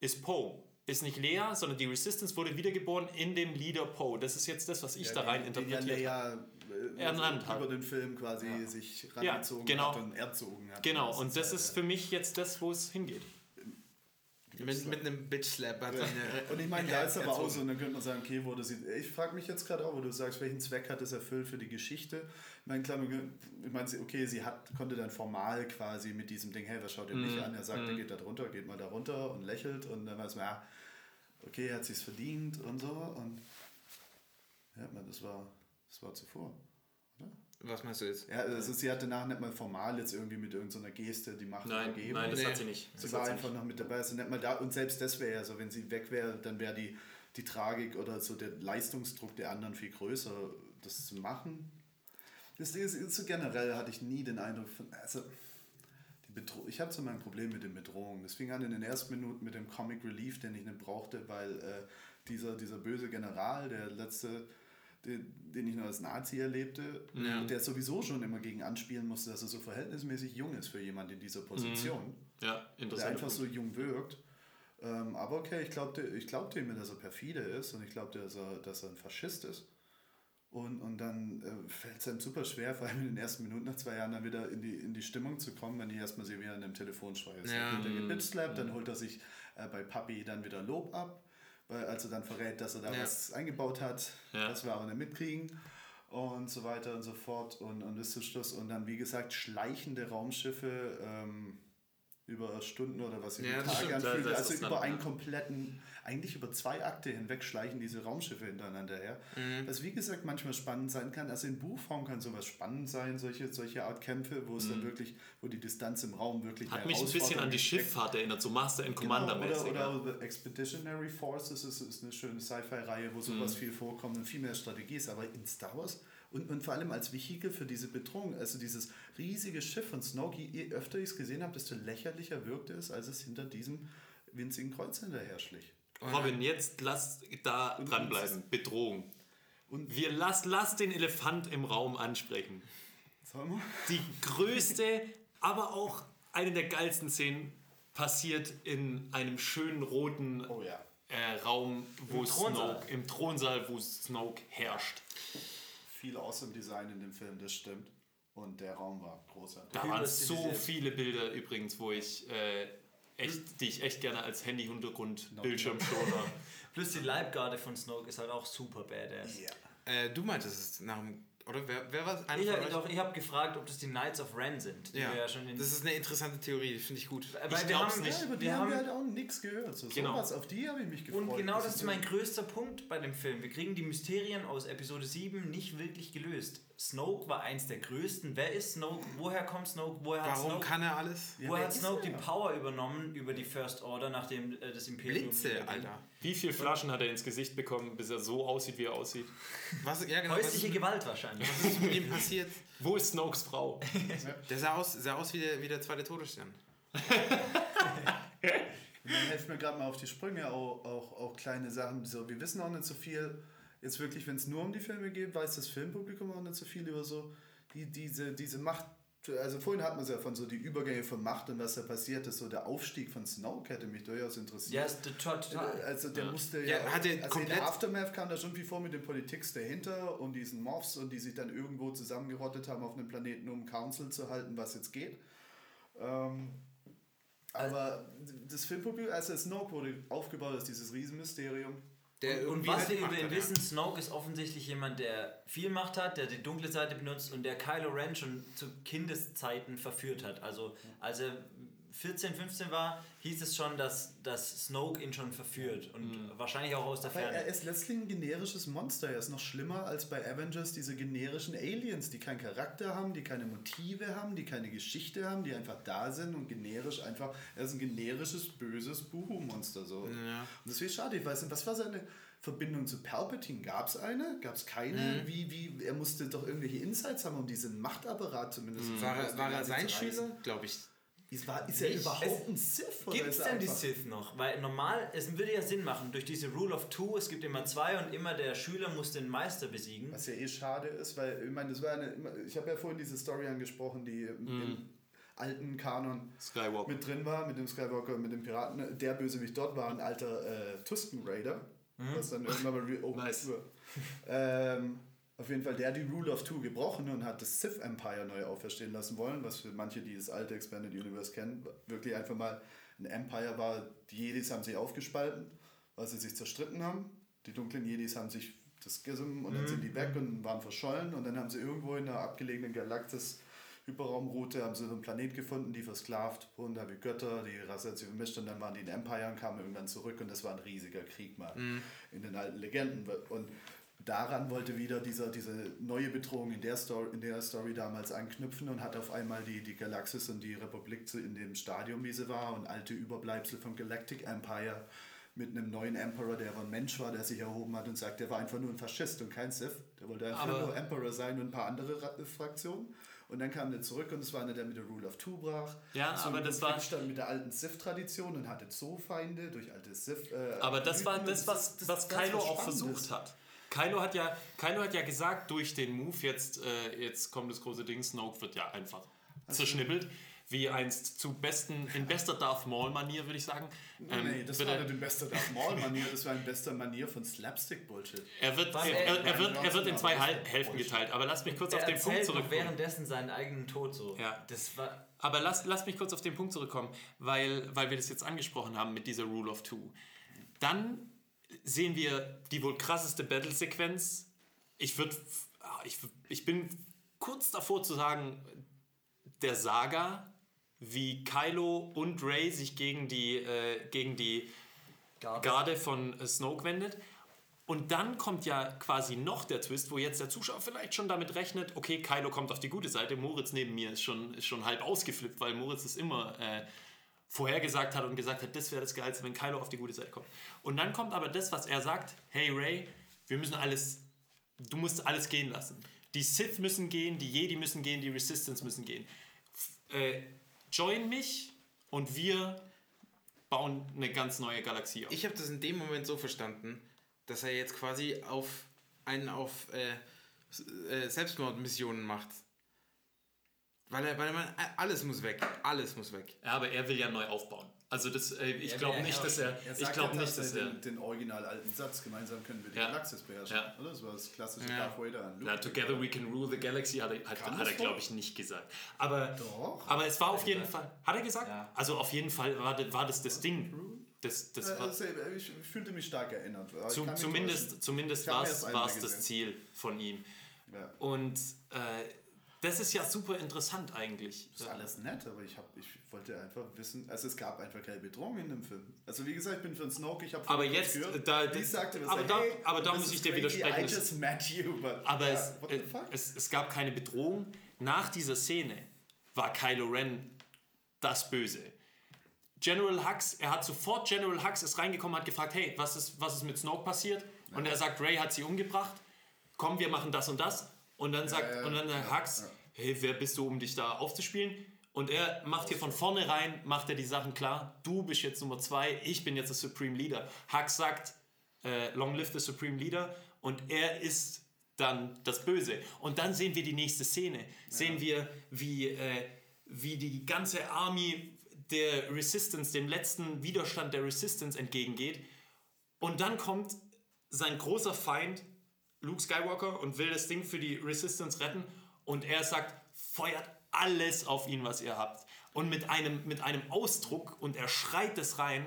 ist Poe. Ist nicht Lea, sondern die Resistance wurde wiedergeboren in dem Leader Poe. Das ist jetzt das, was ich da rein Den interpretiert ja habe. Leia äh, Er hat. über den Film quasi sich Ja, rangezogen genau. hat und erzogen hat. Genau, und das halt, ist äh, für mich jetzt das, wo es hingeht. Mit, mit einem Bitch-Slap hat er eine- Und ich meine, da ist aber auch so, und dann könnte man sagen, okay, wurde sie. Ich frage mich jetzt gerade auch, wo du sagst, welchen Zweck hat es erfüllt für die Geschichte? Ich meine, klar, ich meine, sie- okay, sie hat, konnte dann formal quasi mit diesem Ding, hey, was schaut ihr mich Mhm. an? Er sagt, er geht da drunter, geht mal da runter und lächelt und dann weiß man, ja, okay, er hat sich's verdient und so. Und ja, man, das war, das war zuvor. Was meinst du jetzt? Ja, also sie hatte nachher nicht mal formal jetzt irgendwie mit irgendeiner Geste die Macht Nein, übergeben. nein, das Nee. hat sie nicht. Sie Das war einfach noch mit dabei, also nicht mal da. Und selbst das wäre ja so, wenn sie weg wäre, dann wäre die, die Tragik oder so der Leistungsdruck der anderen viel größer, das zu machen. Das Ding ist, so generell hatte ich nie den Eindruck von, also Bedro ich hatte so mein Problem mit den Bedrohungen. Das fing an in den ersten Minuten mit dem Comic Relief, den ich nicht brauchte, weil äh, dieser, dieser böse General, der letzte, den, den ich nur als Nazi erlebte, Ja. der sowieso schon immer gegen anspielen musste, dass er so verhältnismäßig jung ist für jemand in dieser Position Ja, der einfach so jung wirkt. Ähm, aber okay, ich glaubte, ich glaubte ihm, dass er perfide ist und ich glaubte, dass er, dass er ein Faschist ist. Und, und dann äh, fällt es einem super schwer, vor allem in den ersten Minuten nach zwei Jahren dann wieder in die, in die Stimmung zu kommen, wenn ich erstmal sehe, wie er in einem Telefonschrei ist. Ja. Dann wird er dann holt er sich äh, bei Papi dann wieder Lob ab, weil, als er dann verrät, dass er da Ja. was eingebaut hat, Ja. was wir aber nicht mitkriegen und so weiter und so fort und, und bis zum Schluss. Und dann, wie gesagt, schleichende Raumschiffe ähm, über Stunden oder was sich Ja, Tage stimmt. anfühlt. Also über dann, einen kompletten, eigentlich über zwei Akte hinweg schleichen diese Raumschiffe hintereinander her. Mhm. Was wie gesagt manchmal spannend sein kann. Also in Buchform kann sowas spannend sein, solche, solche Art Kämpfe, wo es dann wirklich, wo die Distanz im Raum wirklich Mhm. Hat mich ein bisschen an die. Schifffahrt erinnert, so Master and Genau, Commander mäßig. oder, ja. oder The Expeditionary Forces ist, ist eine schöne Sci-Fi-Reihe, wo sowas Mhm. viel vorkommt und viel mehr Strategie ist. Aber in Star Wars und, und vor allem als Vehikel für diese Bedrohung, also dieses riesige Schiff von Snoke, je öfter ich es gesehen habe, desto lächerlicher wirkte es, als es hinter diesem winzigen Kreuz hinterher schlich. Robin, jetzt lass da dranbleiben. Bedrohung. Und- Wir lass, lass den Elefant im Raum ansprechen. Sollen wir? Die größte, aber auch eine der geilsten Szenen passiert in einem schönen roten Oh ja. äh, Raum, wo Im Thronsaal. Snoke, im Thronsaal, wo Snoke herrscht. Viel awesome Design in dem Film, das stimmt. Und der Raum war großartig. Da waren so viele Bilder übrigens, wo ich äh, echt, die ich echt gerne als Handy-Hintergrund, Bildschirmschoner. Plus die Leibgarde von Snoke ist halt auch super badass. Ja. Äh, du meintest es nach dem. Oder wer, wer war es? Einer Ich, von euch? doch, ich habe gefragt, ob das die Knights of Ren sind. Die Ja, wir ja schon in das ist eine interessante Theorie, finde ich gut. Weil ich wir glaub's haben, nicht. Ja, über die wir haben haben wir halt auch nichts gehört. So, Genau. sowas, auf die habe ich mich gefreut. Und genau das ist mein größter Punkt bei dem Film. Wir kriegen die Mysterien aus Episode 7 nicht wirklich gelöst. Snoke war eins der größten. Wer ist Snoke? Woher kommt Snoke? Woher hat Warum Snoke, kann er alles? Ja, woher hat Snoke die Power übernommen über die First Order, nachdem äh, das Imperium... Blitze, Alter. Wie viele Flaschen hat er ins Gesicht bekommen, bis er so aussieht, wie er aussieht? Was, ja, genau, was, Häusliche Gewalt wahrscheinlich. Was ist mit ihm passiert? Wo ist Snokes Frau? Der sah aus, sah aus wie, der, wie der zweite Todesstern. Und dann helft mir gerade mal auf die Sprünge, auch, auch, auch kleine Sachen. So, wir wissen auch nicht so viel, jetzt wirklich, wenn es nur um die Filme geht, weiß das Filmpublikum auch nicht so viel über so die, diese, diese Macht. Also vorhin hat man es ja von so die Übergänge von Macht und was da passiert ist. So der Aufstieg von Snoke hätte mich durchaus interessiert. Ja, ist total. Also der musste Ja, ja, hat er also in komplett- der Aftermath kam da schon viel vor mit den Politics dahinter und diesen Morphs und die sich dann irgendwo zusammengerottet haben auf einem Planeten, um Council zu halten, was jetzt geht. Ähm, aber das Filmpublikum, also Snoke wurde aufgebaut als dieses Riesenmysterium. Der Und was halt wir über ihn hat, ja. wissen, Snoke ist offensichtlich jemand, der viel Macht hat, der die dunkle Seite benutzt und der Kylo Ren schon zu Kindeszeiten verführt hat. Also als er 14, 15 war, hieß es schon, dass, dass Snoke ihn schon verführt und wahrscheinlich auch aus der Weil er Ferne. ist letztlich ein generisches Monster. Er ist noch schlimmer als bei Avengers diese generischen Aliens, die keinen Charakter haben, die keine Motive haben, die keine Geschichte haben, die einfach da sind und generisch einfach. Er ist ein generisches, böses Buhu-Monster. So. Ja. Und das ist schade. Ich weiß nicht, was war seine Verbindung zu Palpatine? Gab es eine? Gab es keine? Wie, wie, er musste doch irgendwelche Insights haben, um diesen Machtapparat zumindest War er, der war er sein. Schüler? Glaube ich. Ist, war, ist er Nicht. überhaupt ein Sith? oder Gibt es denn die Sith noch? Weil normal, es würde ja Sinn machen, durch diese Rule of Two, es gibt immer zwei und immer der Schüler muss den Meister besiegen. Was ja eh schade ist, weil ich meine, das war eine, ich habe ja vorhin diese Story angesprochen, die im, im alten Kanon Skywalker. mit drin war, mit dem Skywalker, mit dem Piraten. Der Bösewicht dort war ein alter äh, Tusken Raider, was dann irgendwann mal re- oh, Nice. ähm, auf jeden Fall, der hat die Rule of Two gebrochen und hat das Sith Empire neu auferstehen lassen wollen, was für manche, die das alte Expanded Universe kennen, wirklich einfach mal ein Empire war. Die Jedis haben sich aufgespalten, weil sie sich zerstritten haben. Die dunklen Jedis haben sich das Schism und dann sind die weg und waren verschollen und dann haben sie irgendwo in einer abgelegenen Galaxis Hyperraumroute haben sie so einen Planet gefunden, die versklavt wurden, da wie Götter, die Rasse hat sich vermischt und dann waren die in Empire und kamen irgendwann zurück und das war ein riesiger Krieg mal in den alten Legenden. Und daran wollte wieder dieser, diese neue Bedrohung in der, Story, in der Story damals anknüpfen und hat auf einmal die, die Galaxis und die Republik zu- in dem Stadium, wie sie war, und alte Überbleibsel vom Galactic Empire mit einem neuen Emperor, der aber ein Mensch war, der sich erhoben hat und sagt, der war einfach nur ein Faschist und kein Sith. Der wollte einfach Aber- nur Emperor sein und ein paar andere Ra- Fraktionen. Und dann kam der zurück und es war einer, der mit der Rule of Two brach. Ja, So aber das war- stand mit der alten Sith-Tradition und hatte Zoo-Feinde durch alte Sith. Äh, Aber das war Mythen. das, was, das- was Kylo auch versucht hat. Kylo hat ja, Kylo hat ja gesagt, durch den Move, jetzt, äh, jetzt kommt das große Ding, Snoke wird ja einfach zerschnippelt. wie einst zu besten, in bester Darth Maul-Manier, würde ich sagen. Ähm, nee, das wird war nicht in bester Darth Maul-Manier, das war in bester Manier von Slapstick-Bullshit. Er wird, er, er, er, wird, er wird in zwei Hälften Bullshit. geteilt. Aber lass mich kurz Er auf den Punkt zurückkommen. währenddessen seinen eigenen Tod so. Ja. Das war. Aber lass, lass mich kurz auf den Punkt zurückkommen, weil, weil wir das jetzt angesprochen haben mit dieser Rule of Two. Dann sehen wir die wohl krasseste Battle-Sequenz. Ich würde, ich, ich bin kurz davor zu sagen, der Saga, wie Kylo und Rey sich gegen die, äh, gegen die Garde von äh, Snoke wendet. Und dann kommt ja quasi noch der Twist, wo jetzt der Zuschauer vielleicht schon damit rechnet, okay, Kylo kommt auf die gute Seite, Moritz neben mir ist schon, ist schon halb ausgeflippt, weil Moritz es immer äh, vorhergesagt hat und gesagt hat, das wäre das Geilste, wenn Kylo auf die gute Seite kommt. Und dann kommt aber das, was er sagt, hey Ray, wir müssen alles, du musst alles gehen lassen. Die Sith müssen gehen, die Jedi müssen gehen, die Resistance müssen gehen. Äh, join mich und wir bauen eine ganz neue Galaxie auf. Ich habe das in dem Moment so verstanden, dass er jetzt quasi auf einen auf äh, äh, Selbstmordmissionen macht. Weil er, weil man alles muss weg, alles muss weg. Ja, aber er will ja neu aufbauen. Also das, äh, ich Ja, glaube nicht, dass er, Er ich glaube nicht, dass er, den, den original alten Satz, gemeinsam können wir die Ja. Galaxis beherrschen. Ja. Oder? Das war das klassische Ja. Darth Vader na, together we can rule the galaxy hat er, hat, hat er glaube ich, nicht gesagt. Aber, Doch. aber es war auf jeden. Fall, hat er gesagt? Ja. Also auf jeden Fall war, das- war das das Ding. Das, das Äh, war, also, ich, ich fühlte mich stark erinnert. Zu, zumindest täuschen. zumindest war es das. Ziel von ihm. Ja. Und äh, das ist ja super interessant eigentlich. Das ist alles nett, aber ich, hab, ich wollte einfach wissen, also es gab einfach keine Bedrohung in dem Film. Also wie gesagt, ich bin für einen Snoke, ich habe Aber jetzt, äh, da- die sagte, aber da- hey, aber da muss ich dir widersprechen, I just met you, but Aber ja, es, äh, es, es gab keine Bedrohung. Nach dieser Szene war Kylo Ren das Böse. General Hux, er hat sofort, General Hux ist reingekommen, hat gefragt, hey, was ist, was ist mit Snoke passiert? Und er sagt, Ray hat sie umgebracht. Komm, wir machen das und das. Und dann sagt, ja, und dann sagt Hux, hey, wer bist du, um dich da aufzuspielen? Und er macht hier von vornherein, macht er die Sachen klar. Du bist jetzt Nummer zwei, ich bin jetzt der Supreme Leader. Hux sagt, äh, Long live the Supreme Leader. Und er ist dann das Böse. Und dann sehen wir die nächste Szene. Sehen wir, wie, äh, wie die ganze Army der Resistance, dem letzten Widerstand der Resistance entgegengeht. Und dann kommt sein großer Feind, Luke Skywalker, und will das Ding für die Resistance retten. Und er sagt, feuert alles auf ihn, was ihr habt. Und mit einem, mit einem Ausdruck, und er schreit es rein,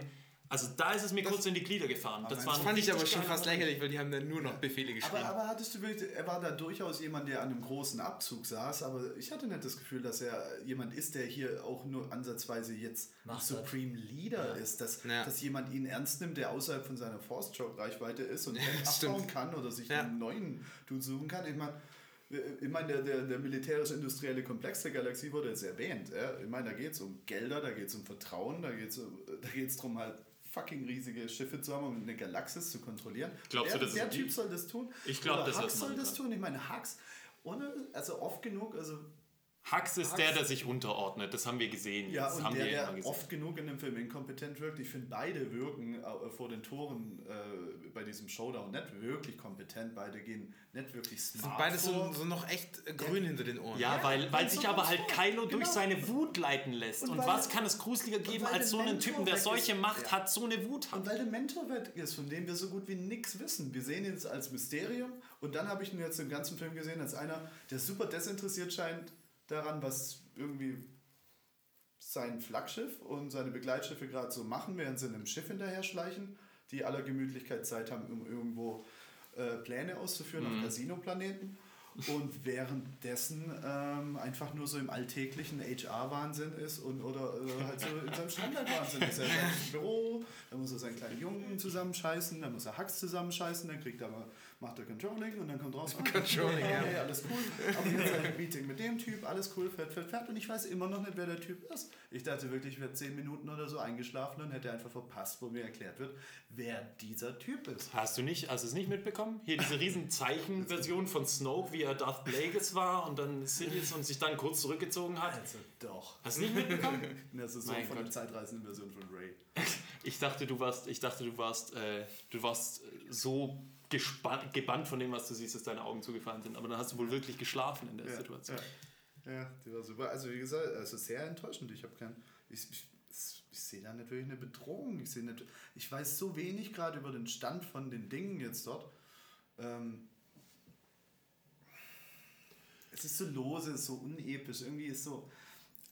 also da ist es mir kurz in die Glieder gefahren. Das, war Das fand ich aber schon fast lächerlich, weil die haben dann nur noch Befehle geschrieben. Aber, aber hattest du wirklich, er war da durchaus jemand, der an einem großen Abzug saß, aber ich hatte nicht das Gefühl, dass er jemand ist, der hier auch nur ansatzweise jetzt Macht Supreme Leader ist, dass, Ja. dass jemand ihn ernst nimmt, der außerhalb von seiner Force-Choke-Reichweite ist und abbauen stimmt. kann oder sich Ja. einen neuen Dude suchen kann. Ich meine, ich meine, der, der, der militärisch-industrielle Komplex der Galaxie wurde jetzt erwähnt. Ja? Ich meine, da geht es um Gelder, da geht es um Vertrauen, da geht es um, da geht's darum, halt fucking riesige Schiffe zu haben, um eine Galaxis zu kontrollieren. Glaubst der, du, das der Typ soll das tun? Ich glaub, Oder das soll das tun. Ich meine, Hux, ohne, also oft genug, also Hux ist Hux- der, der sich unterordnet. Das haben wir gesehen. ja, das und haben der, wir der gesehen. oft genug in dem Film inkompetent wirkt. Ich finde, beide wirken äh, vor den Toren äh, bei diesem Showdown nicht wirklich kompetent. Beide gehen nicht wirklich smart sind beide so, so noch echt äh, grün hinter den Ohren. Ja, Ja, weil, weil sich so aber halt. Kylo durch Genau. seine Wut leiten lässt. Und, Und was kann es gruseliger geben, als so einen Mentor Typen, der solche ist. Macht Ja. hat, so eine Wut hat? Und weil der Mentor weg ist, von dem wir so gut wie nichts wissen. Wir sehen ihn jetzt als Mysterium und dann habe ich ihn jetzt im ganzen Film gesehen als einer, der super desinteressiert scheint daran, was irgendwie sein Flaggschiff und seine Begleitschiffe gerade so machen, während sie einem Schiff hinterher schleichen, die aller Gemütlichkeit Zeit haben, um irgendwo äh, Pläne auszuführen auf Casino-Planeten. Und währenddessen ähm, einfach nur so im alltäglichen HR-Wahnsinn ist und oder äh, halt so in Standard-Wahnsinn ist. Er ist halt im Büro, dann muss er seinen kleinen Jungen zusammenscheißen, dann muss er Hacks zusammenscheißen, dann kriegt er mal, macht er Controlling und dann kommt raus, ah, Controlling, ja. hey, alles cool. Aber jetzt ein Meeting mit dem Typ, alles cool, fährt, fährt, fährt und ich weiß immer noch nicht, wer der Typ ist. Ich dachte wirklich, ich wäre zehn Minuten oder so eingeschlafen und hätte einfach verpasst, wo mir erklärt wird, wer dieser Typ ist. Hast du nicht, hast du es nicht mitbekommen? Hier diese riesen Zeichenversion von Snoke, wie er Darth Plagueis war und dann Sidious und sich dann kurz zurückgezogen hat. Also doch. Hast du nicht mitbekommen? Das ist so Mein von Gott. Zeitreisenden Version von Ray. Ich dachte, du warst, ich dachte, du warst, äh, du warst so gespannt, gebannt von dem, was du siehst, dass deine Augen zugefallen sind. Aber dann hast du wohl wirklich geschlafen in der Situation. Ja. Ja, die war super. Also wie gesagt, also sehr enttäuschend. Ich habe kein. Ich, ich, ich sehe da natürlich eine Bedrohung. Ich sehe nicht. Ich weiß so wenig gerade über den Stand von den Dingen jetzt dort. Ähm, es ist so lose, so unepisch. Irgendwie ist so.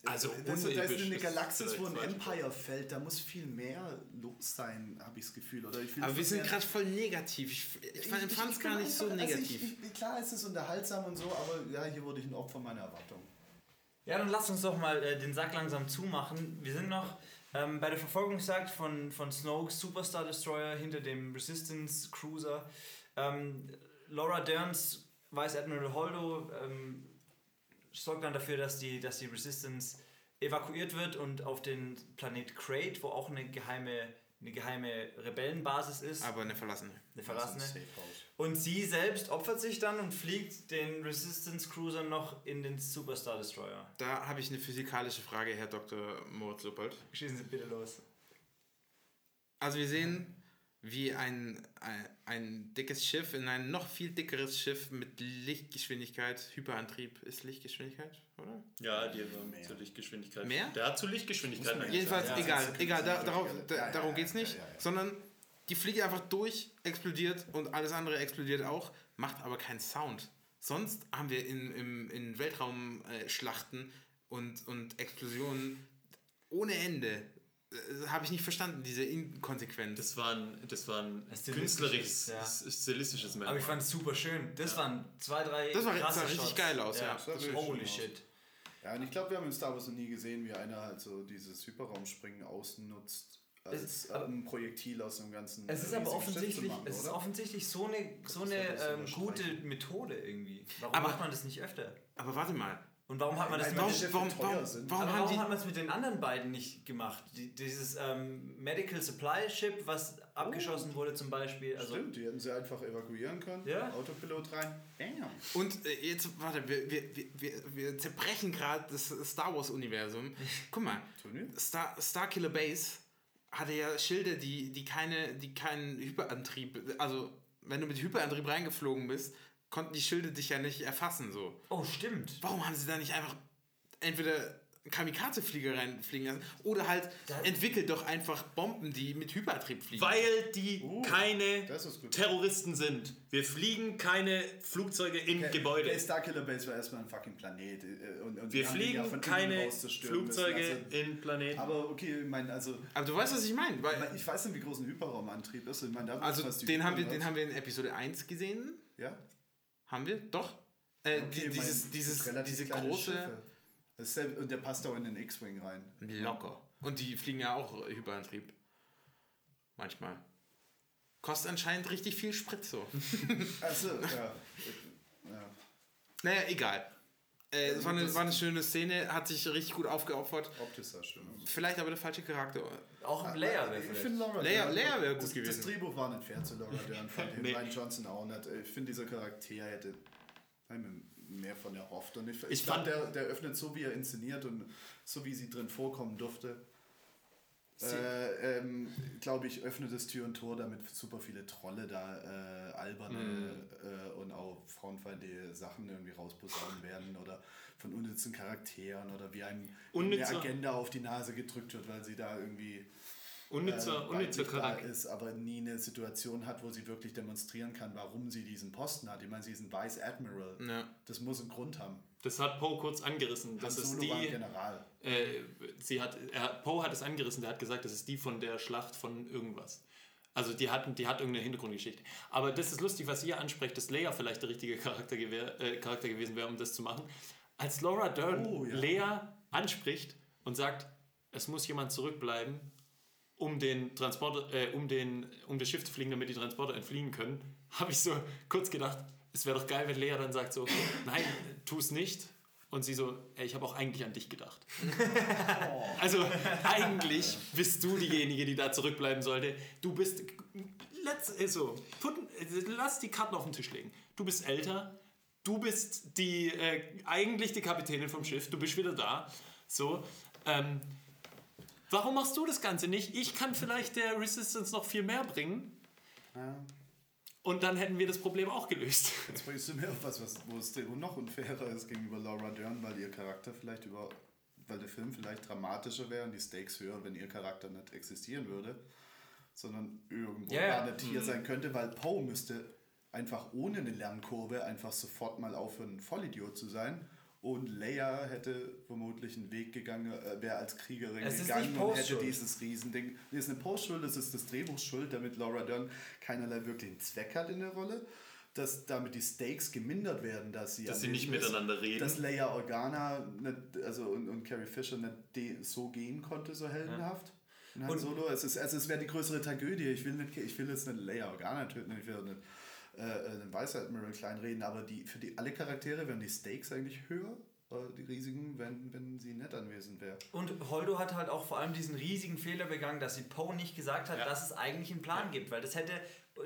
Also das, da ist eine ist Galaxis, wo ein Empire fällt. Da muss viel mehr los sein, habe ich das Gefühl. Oder ich Aber wir sind gerade voll negativ. Ich, ich, fand es gar nicht so einfach- also negativ. ich, ich, klar ist es unterhaltsam und so, aber ja, hier wurde ich ein Opfer meiner Erwartung. Ja, dann lass uns doch mal äh, den Sack langsam zumachen. Wir sind noch ähm, bei der Verfolgungsjagd von, von Snoke's Superstar Destroyer hinter dem Resistance Cruiser. Ähm, Laura Derns, Vice Admiral Holdo, ähm, sorgt dann dafür, dass die, dass die Resistance evakuiert wird und auf den Planet Crate, wo auch eine geheime, eine geheime Rebellenbasis ist, Aber eine verlassene. eine verlassene. Also. Und sie selbst opfert sich dann und fliegt den Resistance Cruiser noch in den Superstar Destroyer. Da habe ich eine physikalische Frage, Herr Dr. Moritz Luppold. Schießen Sie bitte los. Also wir sehen, wie ein, ein, ein dickes Schiff in ein noch viel dickeres Schiff mit Lichtgeschwindigkeit, Hyperantrieb ist Lichtgeschwindigkeit, oder? Ja, die haben zur Lichtgeschwindigkeit. Mehr? Der hat zur Lichtgeschwindigkeit. Jedenfalls Ja, egal, egal, da, darauf, ja, da, ja, darum ja, geht's nicht, ja, ja, ja. sondern die fliegt einfach durch, explodiert und alles andere explodiert auch, macht aber keinen Sound. Sonst haben wir in, im, in Weltraumschlachten und, und Explosionen ohne Ende. Äh, Habe ich nicht verstanden, diese Inkonsequenz. Das war ein, das war ein Stilistisches, künstlerisches, ja. stilistisches Merkmal. Aber ich fand es super schön. Das waren zwei, drei. Das war- das krasse sah richtig Shots. geil aus, ja. Das sah wirklich Holy aus. shit. Ja, und ich glaube, wir haben in Star Wars noch nie gesehen, wie einer halt so dieses Hyperraumspringen ausnutzt, als Es- äh, aber- ein Projektil aus einem ganzen. Es ist äh, aber offensichtlich, machen, es ist offensichtlich so eine, so ist eine das ähm, gute. Methode irgendwie. Warum Aber- macht man das nicht öfter? Aber warte mal, Und warum hat man das warum, warum, warum, warum warum hat man es mit den anderen beiden nicht gemacht? Die, dieses ähm, Medical Supply Ship, was abgeschossen wurde zum Beispiel. Also, Stimmt, die hätten sie einfach evakuieren können. Ja. Autopilot rein. Bam. Und äh, jetzt, warte, wir, wir, wir, wir, zerbrechen gerade das Star Wars-Universum. Guck mal? Star, Starkiller Base hatte ja Schilde, die, die, keine, die keinen Hyperantrieb, also wenn du mit Hyperantrieb reingeflogen bist, konnten die Schilde dich ja nicht erfassen. So. oh, stimmt. Warum haben sie da nicht einfach entweder Kamikaze-Flieger reinfliegen lassen oder halt Da- entwickelt doch einfach Bomben, die mit Hyperantrieb fliegen. Weil die keine das ist gut. Terroristen sind. Wir fliegen keine Flugzeuge in Gebäude. Der Starkiller Base war erstmal ein fucking Planet. äh, Und, und Wir fliegen ja keine. Flugzeuge Also, in Planeten. aber okay, ich meine, also. Aber du weißt, was ich meine. Weil, Ich weiß nicht, wie groß ein Hyperraumantrieb ist. Ich meine, da also den haben, wir, den haben wir in Episode 1 gesehen. Ja? Haben wir? Doch. Äh, Okay, die, dieses, dieses, relativ diese große. Der, und der passt auch in den X-Wing rein. Locker. Und die fliegen ja auch Hyperantrieb. Manchmal. Kostet anscheinend richtig viel Sprit so. Also, ja. ja. naja, egal. Äh, es war eine, war eine schöne Szene, hat sich richtig gut aufgeopfert. Optisch sah schön aus. Vielleicht aber der falsche Charakter. Auch ein Layer wäre Ich finde Laura Leia- Dern- Leia wäre gut das, gewesen. Das Drehbuch war nicht fair zu Laura Dern, fand ich. Nee. Ryan Johnson auch nicht. Ich finde, dieser Charakter hätte mehr von erhofft. Und ich, ich, Ich fand, fand- der, der öffnet so, wie er inszeniert und so, wie sie drin vorkommen durfte. Äh, ähm, glaube ich, öffnet es Tür und Tor, damit super viele Trolle da äh, alberne Mhm. äh, und auch frauenfeindliche Sachen irgendwie rausposaunen werden oder von unnützen Charakteren oder wie einem eine Agenda auf die Nase gedrückt wird, weil sie da irgendwie Unnützer, äh, unnützer Charakter. ist, aber nie eine Situation hat, wo sie wirklich demonstrieren kann, warum sie diesen Posten hat. Ich meine, sie ist ein Vice Admiral. Ja. Das muss einen Grund haben. Das hat Poe kurz angerissen. Das Han ist Solo war ein die. General. Äh, sie hat, Poe hat es angerissen, der hat gesagt, das ist die von der Schlacht von irgendwas. Also die, hatten, die hat irgendeine Hintergrundgeschichte. Aber das ist lustig, was ihr ansprecht, dass Leia vielleicht der richtige Charakter, gewär, äh, Charakter gewesen wäre, um das zu machen. Als Laura Dern Oh, ja. Leia anspricht und sagt, es muss jemand zurückbleiben, um den Transporter, äh, um, den, um das Schiff zu fliegen, damit die Transporter entfliehen können, habe ich so kurz gedacht, es wäre doch geil, wenn Leia dann sagt so, nein, tu es nicht. Und sie so, ey, ich habe auch eigentlich an dich gedacht. Also eigentlich bist du diejenige, die da zurückbleiben sollte. Du bist, let's, also, put, lass die Karten auf den Tisch legen. Du bist älter, du bist die, äh, eigentlich die Kapitänin vom Schiff, du bist wieder da. So, ähm, warum machst du das Ganze nicht? Ich kann vielleicht der Resistance noch viel mehr bringen. Ja. Und dann hätten wir das Problem auch gelöst. Jetzt bringst du mir auf was, wo es noch unfairer ist gegenüber Laura Dern, weil ihr Charakter vielleicht über, weil der Film vielleicht dramatischer wäre und die Stakes höher, wenn ihr Charakter nicht existieren würde, sondern irgendwo gar nicht hier sein könnte, weil Poe müsste einfach ohne eine Lernkurve einfach sofort mal aufhören, ein Vollidiot zu sein. Und Leia hätte vermutlich einen Weg gegangen, äh, wäre als Kriegerin Es gegangen und hätte dieses Riesending. Nee, es ist eine Post-Schuld, es ist das Drehbuchs Schuld, damit Laura Dern keinerlei wirklichen Zweck hat in der Rolle. Dass damit die Stakes gemindert werden, dass sie, Dass sie nicht ist. miteinander reden. Dass Leia Organa nicht, also und, und Carrie Fisher nicht de, so gehen konnte, so heldenhaft. In Han Und- Solo. Es, ist, also es wäre die größere Tragödie. Ich will, nicht, ich will jetzt nicht Leia Organa töten, ich will nicht äh, den Vice Admiral kleinreden, aber die, für die, alle Charaktere wären die Stakes eigentlich höher, äh, die Risiken, wenn, wenn sie nicht anwesend wäre. Und Holdo hat halt auch vor allem diesen riesigen Fehler begangen, dass sie Poe nicht gesagt hat, Ja. dass es eigentlich einen Plan gibt, weil das hätte,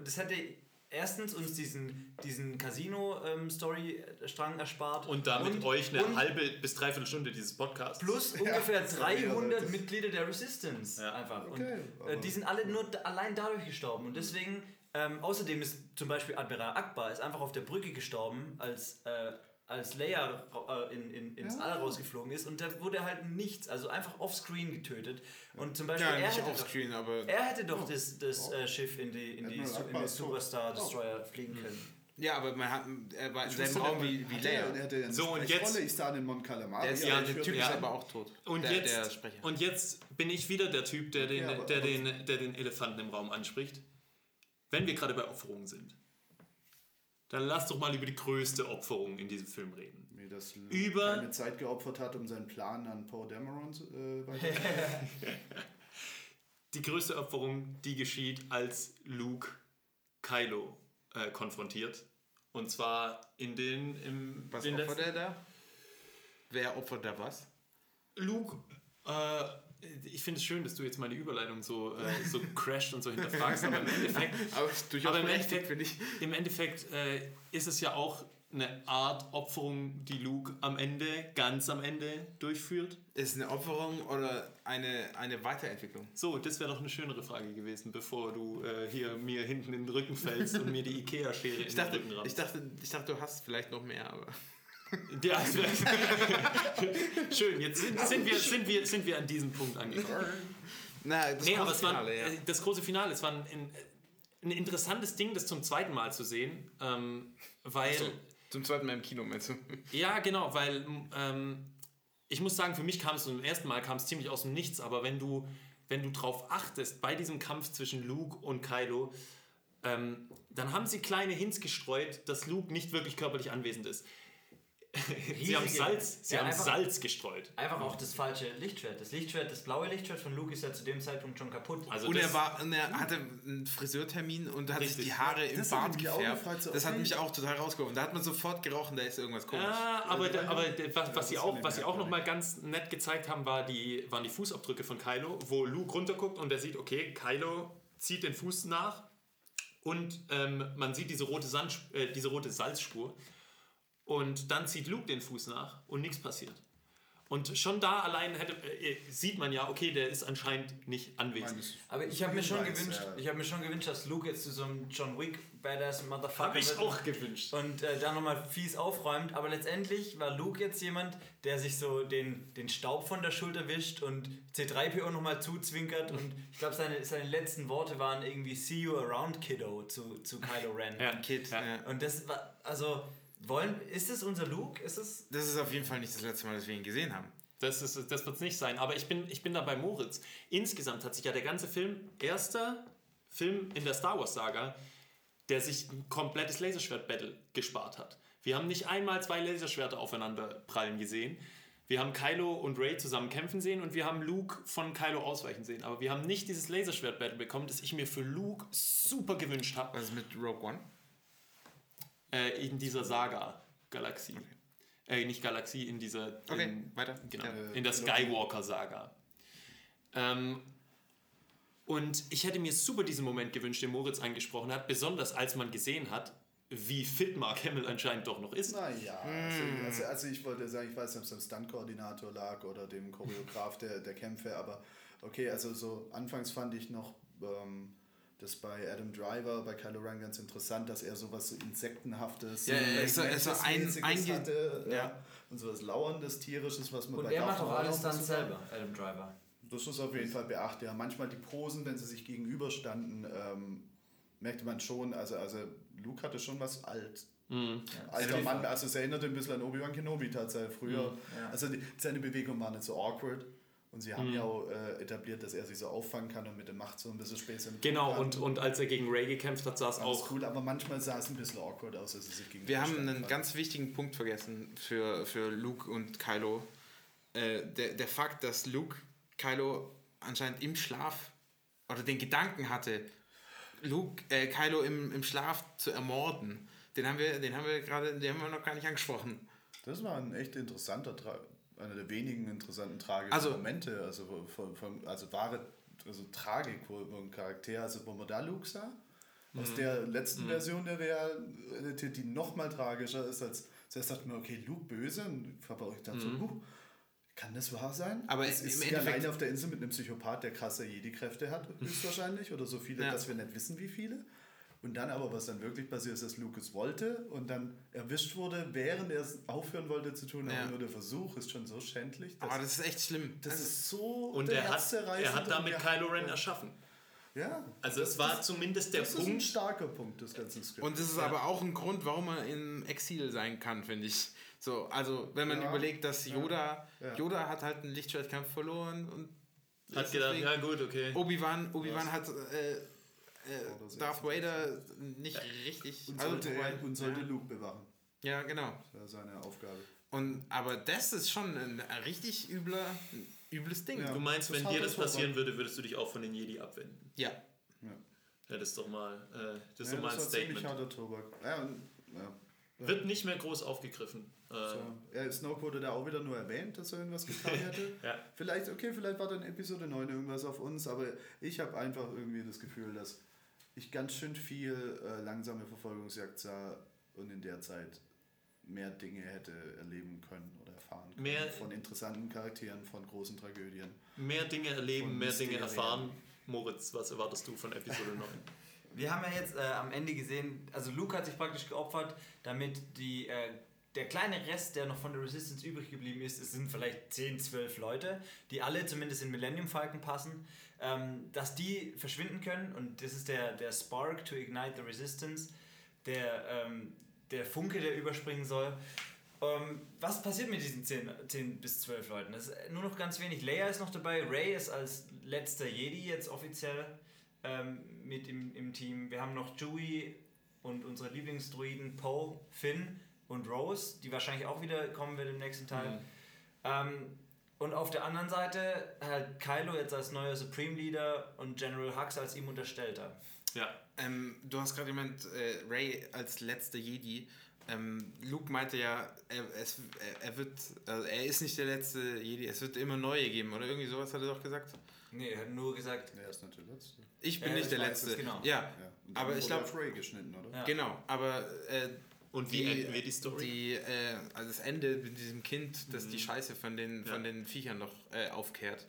das hätte erstens uns diesen, diesen Casino-Story-Strang erspart Und damit euch eine und halbe bis dreiviertel Stunde dieses Podcasts. plus ungefähr eher 300 das- Mitglieder der Resistance Ja. einfach. Okay, und äh, die sind alle nur allein dadurch gestorben und deswegen ähm, außerdem ist zum Beispiel Admiral Akbar ist einfach auf der Brücke gestorben, als äh, als Leia äh, in, in, ins All rausgeflogen ist und da wurde halt nichts, also einfach offscreen getötet. Und zum Beispiel Ja, er nicht hätte doch- offscreen, aber. er hätte doch das, das äh, Schiff in die, in die, Admiral in Akbar die ist tot. Superstar Oh. Destroyer fliegen können. Ja, aber man hat, er war in Ich selben wusste Raum wie, wie er- Leia. Er hatte eine So, und jetzt- ich sah den Mon Calamari. Der, ist, ja, der Typ ja. ist aber auch tot. Und, der, jetzt, der Sprecher. und jetzt bin ich wieder der Typ, der den, Ja, aber- der, aber- den, der den Elefanten im Raum anspricht. Wenn wir gerade bei Opferungen sind, dann lass doch mal über die größte Opferung in diesem Film reden. Mir das Luke Über- keine Zeit geopfert hat, um seinen Plan an Poe Dameron zu- äh, weiterzuführen. Die größte Opferung, die geschieht, als Luke Kylo äh, konfrontiert. Und zwar in den. Im, was den opfert letzten- er da? Wer opfert da was? Luke, äh, ich finde es schön, dass du jetzt meine Überleitung so, äh, so crasht und so hinterfragst, aber im Endeffekt, Aber aber im Endeffekt, finde ich. im Endeffekt äh, ist es ja auch eine Art Opferung, die Luke am Ende, ganz am Ende durchführt. Ist es eine Opferung oder eine, eine Weiterentwicklung? So, das wäre doch eine schönere Frage gewesen, bevor du äh, hier mir hinten in den Rücken fällst und mir die Ikea-Schere in Ich den dachte, Rücken ich, rammst. dachte, ich dachte, du hast vielleicht noch mehr, aber. Ja, wär- Schön, jetzt sind, sind, wir, sind, wir, sind wir an diesem Punkt angekommen. Na, das Nee, große aber es war Finale, ja. das große Finale. Es war ein, ein, ein interessantes Ding, das zum zweiten Mal zu sehen, ähm, weil So, zum zweiten Mal im Kino, meinst du? ja genau, weil ähm, ich muss sagen, für mich kam es zum ersten Mal kam es ziemlich aus dem Nichts, aber wenn du wenn du drauf achtest bei diesem Kampf zwischen Luke und Kylo, ähm, dann haben sie kleine Hints gestreut, dass Luke nicht wirklich körperlich anwesend ist. Sie haben Salz, sie Ja, haben einfach- Salz gestreut. Einfach auch das falsche Lichtschwert. Das Lichtschwert, das blaue Lichtschwert von Luke ist ja zu dem Zeitpunkt schon kaputt. Also Und er, war, und er hatte einen Friseurtermin und hat sich die Haare im Das Bart gefärbt. gefragt, so, das hat mich auch total rausgeworfen. Da hat man sofort gerochen, da ist irgendwas komisch. Ja, aber, Ja, aber was, was, sie auch, was sie auch noch mal ganz nett gezeigt haben, war die, waren die Fußabdrücke von Kylo, wo Luke runterguckt und er sieht, okay, Kylo zieht den Fuß nach und ähm, man sieht diese rote, Sand, äh, diese rote Salzspur und dann zieht Luke den Fuß nach und nichts passiert. Und schon da allein hätte, äh, sieht man ja, okay, der ist anscheinend nicht anwesend. Aber ich habe mir schon gewünscht, ja. ich habe mir schon gewünscht, dass Luke jetzt zu so einem John Wick Badass Motherfucker Habe ich wird auch gewünscht. und äh, da nochmal fies aufräumt. Aber letztendlich war Luke jetzt jemand, der sich so den, den Staub von der Schulter wischt und C3PO nochmal zuzwinkert. Und ich glaube, seine, seine letzten Worte waren irgendwie See you around, Kiddo, zu, zu Kylo Ren. Ja. Kid, ja. Und das war, also, wollen, ist es unser Luke? Ist es. Das ist auf jeden Fall nicht das letzte Mal, dass wir ihn gesehen haben. Das, ist- das wird es nicht sein. Aber ich bin, ich bin da bei Moritz. Insgesamt hat sich ja der ganze Film, erster Film in der Star Wars-Saga, der sich ein komplettes Laserschwert-Battle gespart hat. Wir haben nicht einmal zwei Laserschwerter aufeinander prallen gesehen. Wir haben Kylo und Ray zusammen kämpfen sehen und wir haben Luke von Kylo ausweichen sehen. Aber wir haben nicht dieses Laserschwert-Battle bekommen, das ich mir für Luke super gewünscht habe Was ist mit Rogue One? Äh, in dieser Saga-Galaxie. Äh, nicht Galaxie, in dieser. Okay, in, weiter. Genau, Ja. in der Skywalker-Saga. Ähm, und ich hätte mir super diesen Moment gewünscht, den Moritz angesprochen hat, besonders als man gesehen hat, wie fit Mark Hamill anscheinend doch noch ist. Naja, also, also, also ich wollte sagen, ich weiß nicht, ob es am Stunt-Koordinator lag oder dem Choreograf der, der Kämpfe, aber okay, also so anfangs fand ich noch, ähm, Das ist bei Adam Driver, bei Kylo Ren ganz interessant, dass er sowas so Insektenhaftes, Ja, ja, so- so ein- einge- hatte, ja. ja. und sowas Lauerndes, Tierisches, was man Und bei er macht auch alles dann selber, Adam Driver. das ist auf jeden Fall beachtet. Ja, manchmal die Posen, wenn sie sich gegenüberstanden, ähm, merkte man schon, also, also Luke hatte schon was alt. Alter Ja. Mann, also es erinnerte ein bisschen an Obi-Wan Kenobi tatsächlich früher. Ja. Also die, seine Bewegung war nicht so awkward. Und sie haben ja auch äh, etabliert, dass er sich so auffangen kann und mit der Macht so ein bisschen Späße Genau, und, und als er gegen Ray gekämpft hat, sah es auch. cool, aber manchmal sah es ein bisschen awkward aus, als sie sich gegen Wir haben einen ganz wichtigen Punkt vergessen für, für Luke und Kylo. Äh, der, der Fakt, dass Luke Kylo anscheinend im Schlaf oder den Gedanken hatte, Luke, äh, Kylo im, im Schlaf zu ermorden. Den haben wir, den haben wir gerade, den haben wir noch gar nicht angesprochen. Das war ein echt interessanter, Tra einer der wenigen interessanten tragischen Also- Momente, also von, von, also wahre also Tragik ein Charakter, also wo man da Luke sah, aus Mhm. der letzten Version der Realität, die noch mal tragischer ist, als zuerst dachte man, okay, Luke böse, und ich auch gedacht, so, huh, kann das wahr sein? Mhm. Aber es ist Endeffekt- alleine auf der Insel mit einem Psychopath, der krasse Jedi-Kräfte hat, höchstwahrscheinlich, oder so viele, Ja. dass wir nicht wissen, wie viele. Und dann aber, was dann wirklich passiert ist, dass Lucas wollte und dann erwischt wurde, während er es aufhören wollte zu tun, Ja. aber nur der Versuch ist schon so schändlich. dass- Aber das ist echt schlimm. das Also, ist so Und er hat, er hat damit Kylo Ren ja, erschaffen. Ja. Also das, es war das, zumindest der das ist ein Punkt. starker Punkt des ganzen Skripts. Und das ist aber auch ein Grund, warum man im Exil sein kann, finde ich. So, also wenn man Ja. überlegt, dass Yoda, Ja. Yoda hat halt einen Lichtschwertkampf verloren und Hat ist gedacht, deswegen- ja gut, okay. Obi-Wan, Obi-Wan hat äh, äh. Darth Vader nicht richtig. und also, sollte, wobei- und sollte Luke bewachen. ja, genau. Das war seine Aufgabe. Und, aber das ist schon ein, ein richtig übler, ein übles Ding. Ja. Du meinst, wenn dir er das passieren würde, würdest du dich auch von den Jedi abwenden? Ja. Ja. Ja, das ist doch mal, äh, das ist Ja, doch mal ein das ziemlich Statement. harter Tobak. Ja, und, ja. Wird nicht mehr groß aufgegriffen. Äh, So. Ja, Snoke wurde da auch wieder nur erwähnt, dass er irgendwas getan hätte. Ja. Vielleicht, okay, vielleicht war dann Episode 9 irgendwas auf uns, aber ich habe einfach irgendwie das Gefühl, dass ich ganz schön viel äh, langsame Verfolgungsjagd sah und in der Zeit mehr Dinge hätte erleben können oder erfahren können. Mehr- von interessanten Charakteren, von großen Tragödien. mehr Dinge erleben, mehr Dinge erfahren. Moritz, was erwartest du von Episode 9? Wir haben ja jetzt äh, am Ende gesehen, also Luke hat sich praktisch geopfert, damit die, äh, der kleine Rest, der noch von der Resistance übrig geblieben ist, es sind vielleicht 10, 12 Leute, die alle zumindest in Millennium Falcon passen, ähm, dass die verschwinden können und das ist der, der Spark to ignite the Resistance, der, ähm, der Funke, der überspringen soll. Ähm, was passiert mit diesen 10, 10 bis 12 Leuten? Das ist nur noch ganz wenig. Leia ist noch dabei, Ray ist als letzter Jedi jetzt offiziell ähm, mit im, im Team. Wir haben noch Chewie und unsere Lieblingsdruiden Poe, Finn und Rose, die wahrscheinlich auch wieder kommen wird im nächsten Teil. Ähm, und auf der anderen Seite halt Kylo jetzt als neuer Supreme Leader und General Hux als ihm Unterstellter. ja. Ähm, du hast gerade gemeint, äh, Ray als letzter Jedi. Ähm, Luke meinte ja, er, es, er, er wird, also er ist nicht der letzte Jedi, es wird immer neue geben, oder irgendwie sowas hat er doch gesagt. Nee, er hat nur gesagt, Er ist nicht der Letzte. Ich bin Ja, nicht ich der Letzte. genau. Ja, Ja. Und aber ich glaube, auf Ray geschnitten, oder? Ja. genau, aber äh, Und wie enden wir die Story? Die, äh, also das Ende mit diesem Kind, das die Scheiße von den, von den Viechern noch äh, aufkehrt.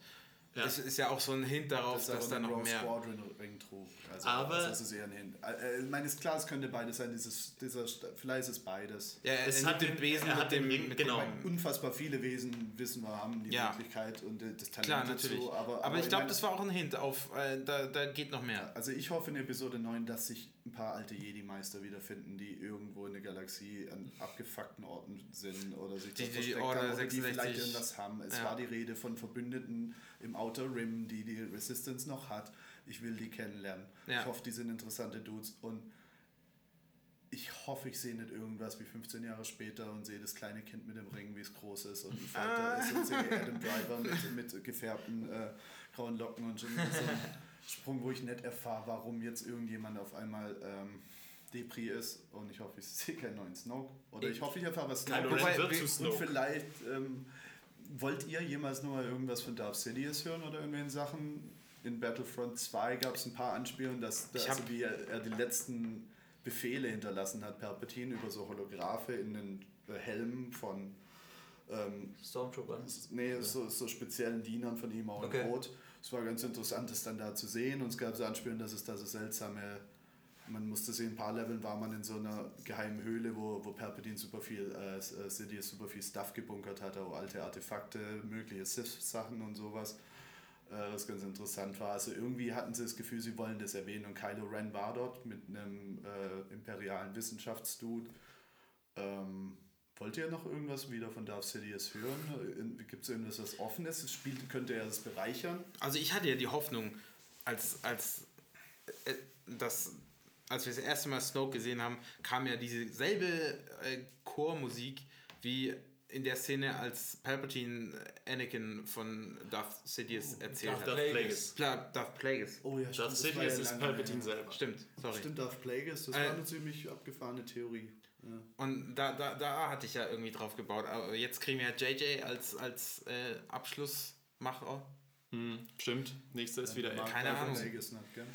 Ja. Es ist ja auch so ein Hint darauf, dass da aber noch mehr. Squadron Ring trug. Also, Aber- also es ist eher ein Hint. Äh, Ich meine, ist klar, es könnte beides sein. Dieses, dieser, vielleicht ist es beides. Ja, er Es nimmt hat den Besen er hat dem, den Ring- mit genau. dem Unfassbar viele Wesen wissen wir, haben die Ja. Möglichkeit und äh, das Talent Klar, dazu, natürlich. aber, aber, ich glaube, das war auch ein Hint auf, äh, da, da geht noch mehr. Also ich hoffe in Episode 9, dass sich ein paar alte Jedi-Meister wiederfinden, die irgendwo in der Galaxie an abgefuckten Orten sind oder sich Die- die versteckt Order haben oder die 66. vielleicht irgendwas haben. Es Ja. war die Rede von Verbündeten im Outer Rim, die die Resistance noch hat. Ich will die kennenlernen. Ja. Ich hoffe, die sind interessante Dudes und ich hoffe, ich sehe nicht irgendwas wie 15 Jahre später und sehe das kleine Kind mit dem Ring, wie es groß ist und ein Fighter Ah. ist und sehe Adam Driver mit, mit gefärbten äh, grauen Locken und so ein Sprung, wo ich nicht erfahre, warum jetzt irgendjemand auf einmal ähm, Depri ist und ich hoffe, ich sehe keinen neuen Snoke oder ich hoffe, ich erfahre was Snoke wird und vielleicht ähm, wollt ihr jemals nur mal irgendwas von Darth Sidious hören oder irgendwelchen Sachen? In Battlefront 2 gab es ein paar Anspielungen, dass, dass also wie er, er die letzten Befehle hinterlassen hat, Palpatine, über so Holographe in den äh, Helmen von ähm, Stormtrooper. nee, so, so speziellen Dienern von ihm auch Okay. in Rot. es war ganz interessant, das dann da zu sehen. Und es gab so Anspielungen, dass es da so seltsame, man musste sehen, ein paar Leveln war man in so einer geheimen Höhle, wo, wo Palpatine super viel, äh, äh, Sidious super viel Stuff gebunkert hat, auch alte Artefakte, mögliche Sith-Sachen und sowas. Äh, was ganz interessant war. Also irgendwie hatten sie das Gefühl, sie wollen das erwähnen. Und Kylo Ren war dort mit einem äh, imperialen Wissenschaftsdude. Ähm, wollt ihr noch irgendwas wieder von Darth Sidious hören? Gibt es irgendwas, was offen ist? Das Spiel könnte er das bereichern? Also ich hatte ja die Hoffnung, als, als, äh, das, als wir das erste Mal Snoke gesehen haben, kam ja dieselbe äh, Chormusik wie in der Szene, als Palpatine Anakin von Darth Sidious erzählt Darth hat. Plagueis. Pla Darth Plagueis. Oh ja, Darth Sidious ist Palpatine selber. Stimmt, sorry. Stimmt, Darth Plagueis, das Äh, war eine ziemlich abgefahrene Theorie. Ja. Und da, da, da hatte ich ja irgendwie drauf gebaut. Aber jetzt kriegen wir ja JJ als, als äh, Abschlussmacher. Hm, stimmt. Nächster ist wieder Mag Keine Ahnung.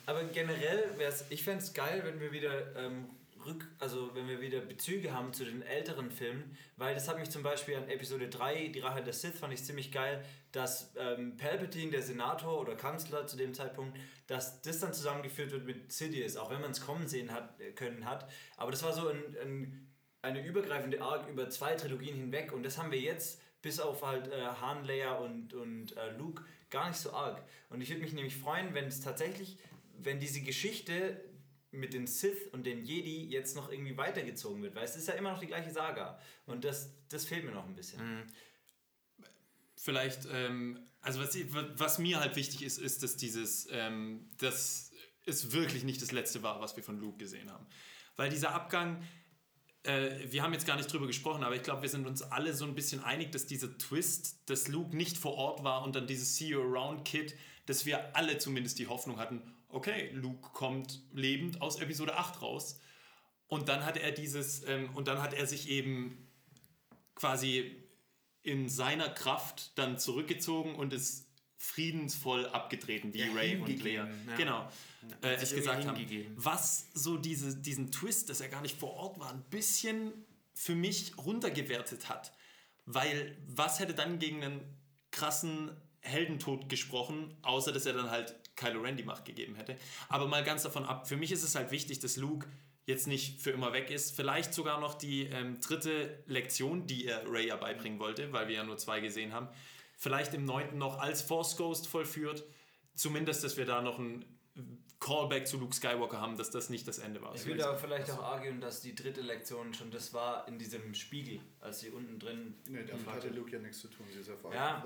Aber generell wäre es, ich fände es geil, wenn wir wieder ähm, rück, also wenn wir wieder Bezüge haben zu den älteren Filmen, weil das hat mich zum Beispiel an Episode 3, die Rache der Sith, fand ich ziemlich geil, dass ähm, Palpatine, der Senator oder Kanzler zu dem Zeitpunkt, dass das dann zusammengeführt wird mit Sidious, auch wenn man es kommen sehen hat, äh, können hat. Aber das war so ein, ein, eine übergreifende Arc über zwei Trilogien hinweg und das haben wir jetzt bis auf halt äh, Han, Leia und, und äh, Luke gar nicht so arg. Und ich würde mich nämlich freuen, wenn es tatsächlich, wenn diese Geschichte mit den Sith und den Jedi jetzt noch irgendwie weitergezogen wird, weil es ist ja immer noch die gleiche Saga und das, das fehlt mir noch ein bisschen. vielleicht, ähm, also was, was mir halt wichtig ist, ist, dass dieses, ähm, dass es wirklich nicht das letzte war, was wir von Luke gesehen haben. Weil dieser Abgang, äh, wir haben jetzt gar nicht drüber gesprochen, aber ich glaube, wir sind uns alle so ein bisschen einig, dass dieser Twist, dass Luke nicht vor Ort war und dann dieses See You Around Kid, dass wir alle zumindest die Hoffnung hatten, okay, Luke kommt lebend aus Episode 8 raus. Und dann hat er dieses, ähm, und dann hat er sich eben quasi in seiner Kraft dann zurückgezogen und ist friedensvoll abgetreten, wie Ja, Ray und Lea ja. genau, äh, es gesagt haben. Was so diese, diesen Twist, dass er gar nicht vor Ort war, ein bisschen für mich runtergewertet hat. Weil was hätte dann gegen einen krassen Heldentod gesprochen, außer dass er dann halt Kylo Ren die Macht gegeben hätte. Aber mal ganz davon ab, für mich ist es halt wichtig, dass Luke jetzt nicht für immer weg ist. Vielleicht sogar noch die ähm, dritte Lektion, die er Ray ja beibringen wollte, weil wir ja nur zwei gesehen haben. Vielleicht im neunten noch als Force Ghost vollführt. Zumindest, dass wir da noch ein Callback zu Luke Skywalker haben, dass das nicht das Ende war. Ich würde aber vielleicht auch argen, dass die dritte Lektion schon das war in diesem Spiegel, als sie unten drin. Nee, damit hatte Luke ja nichts zu tun, sie ist vor Ja.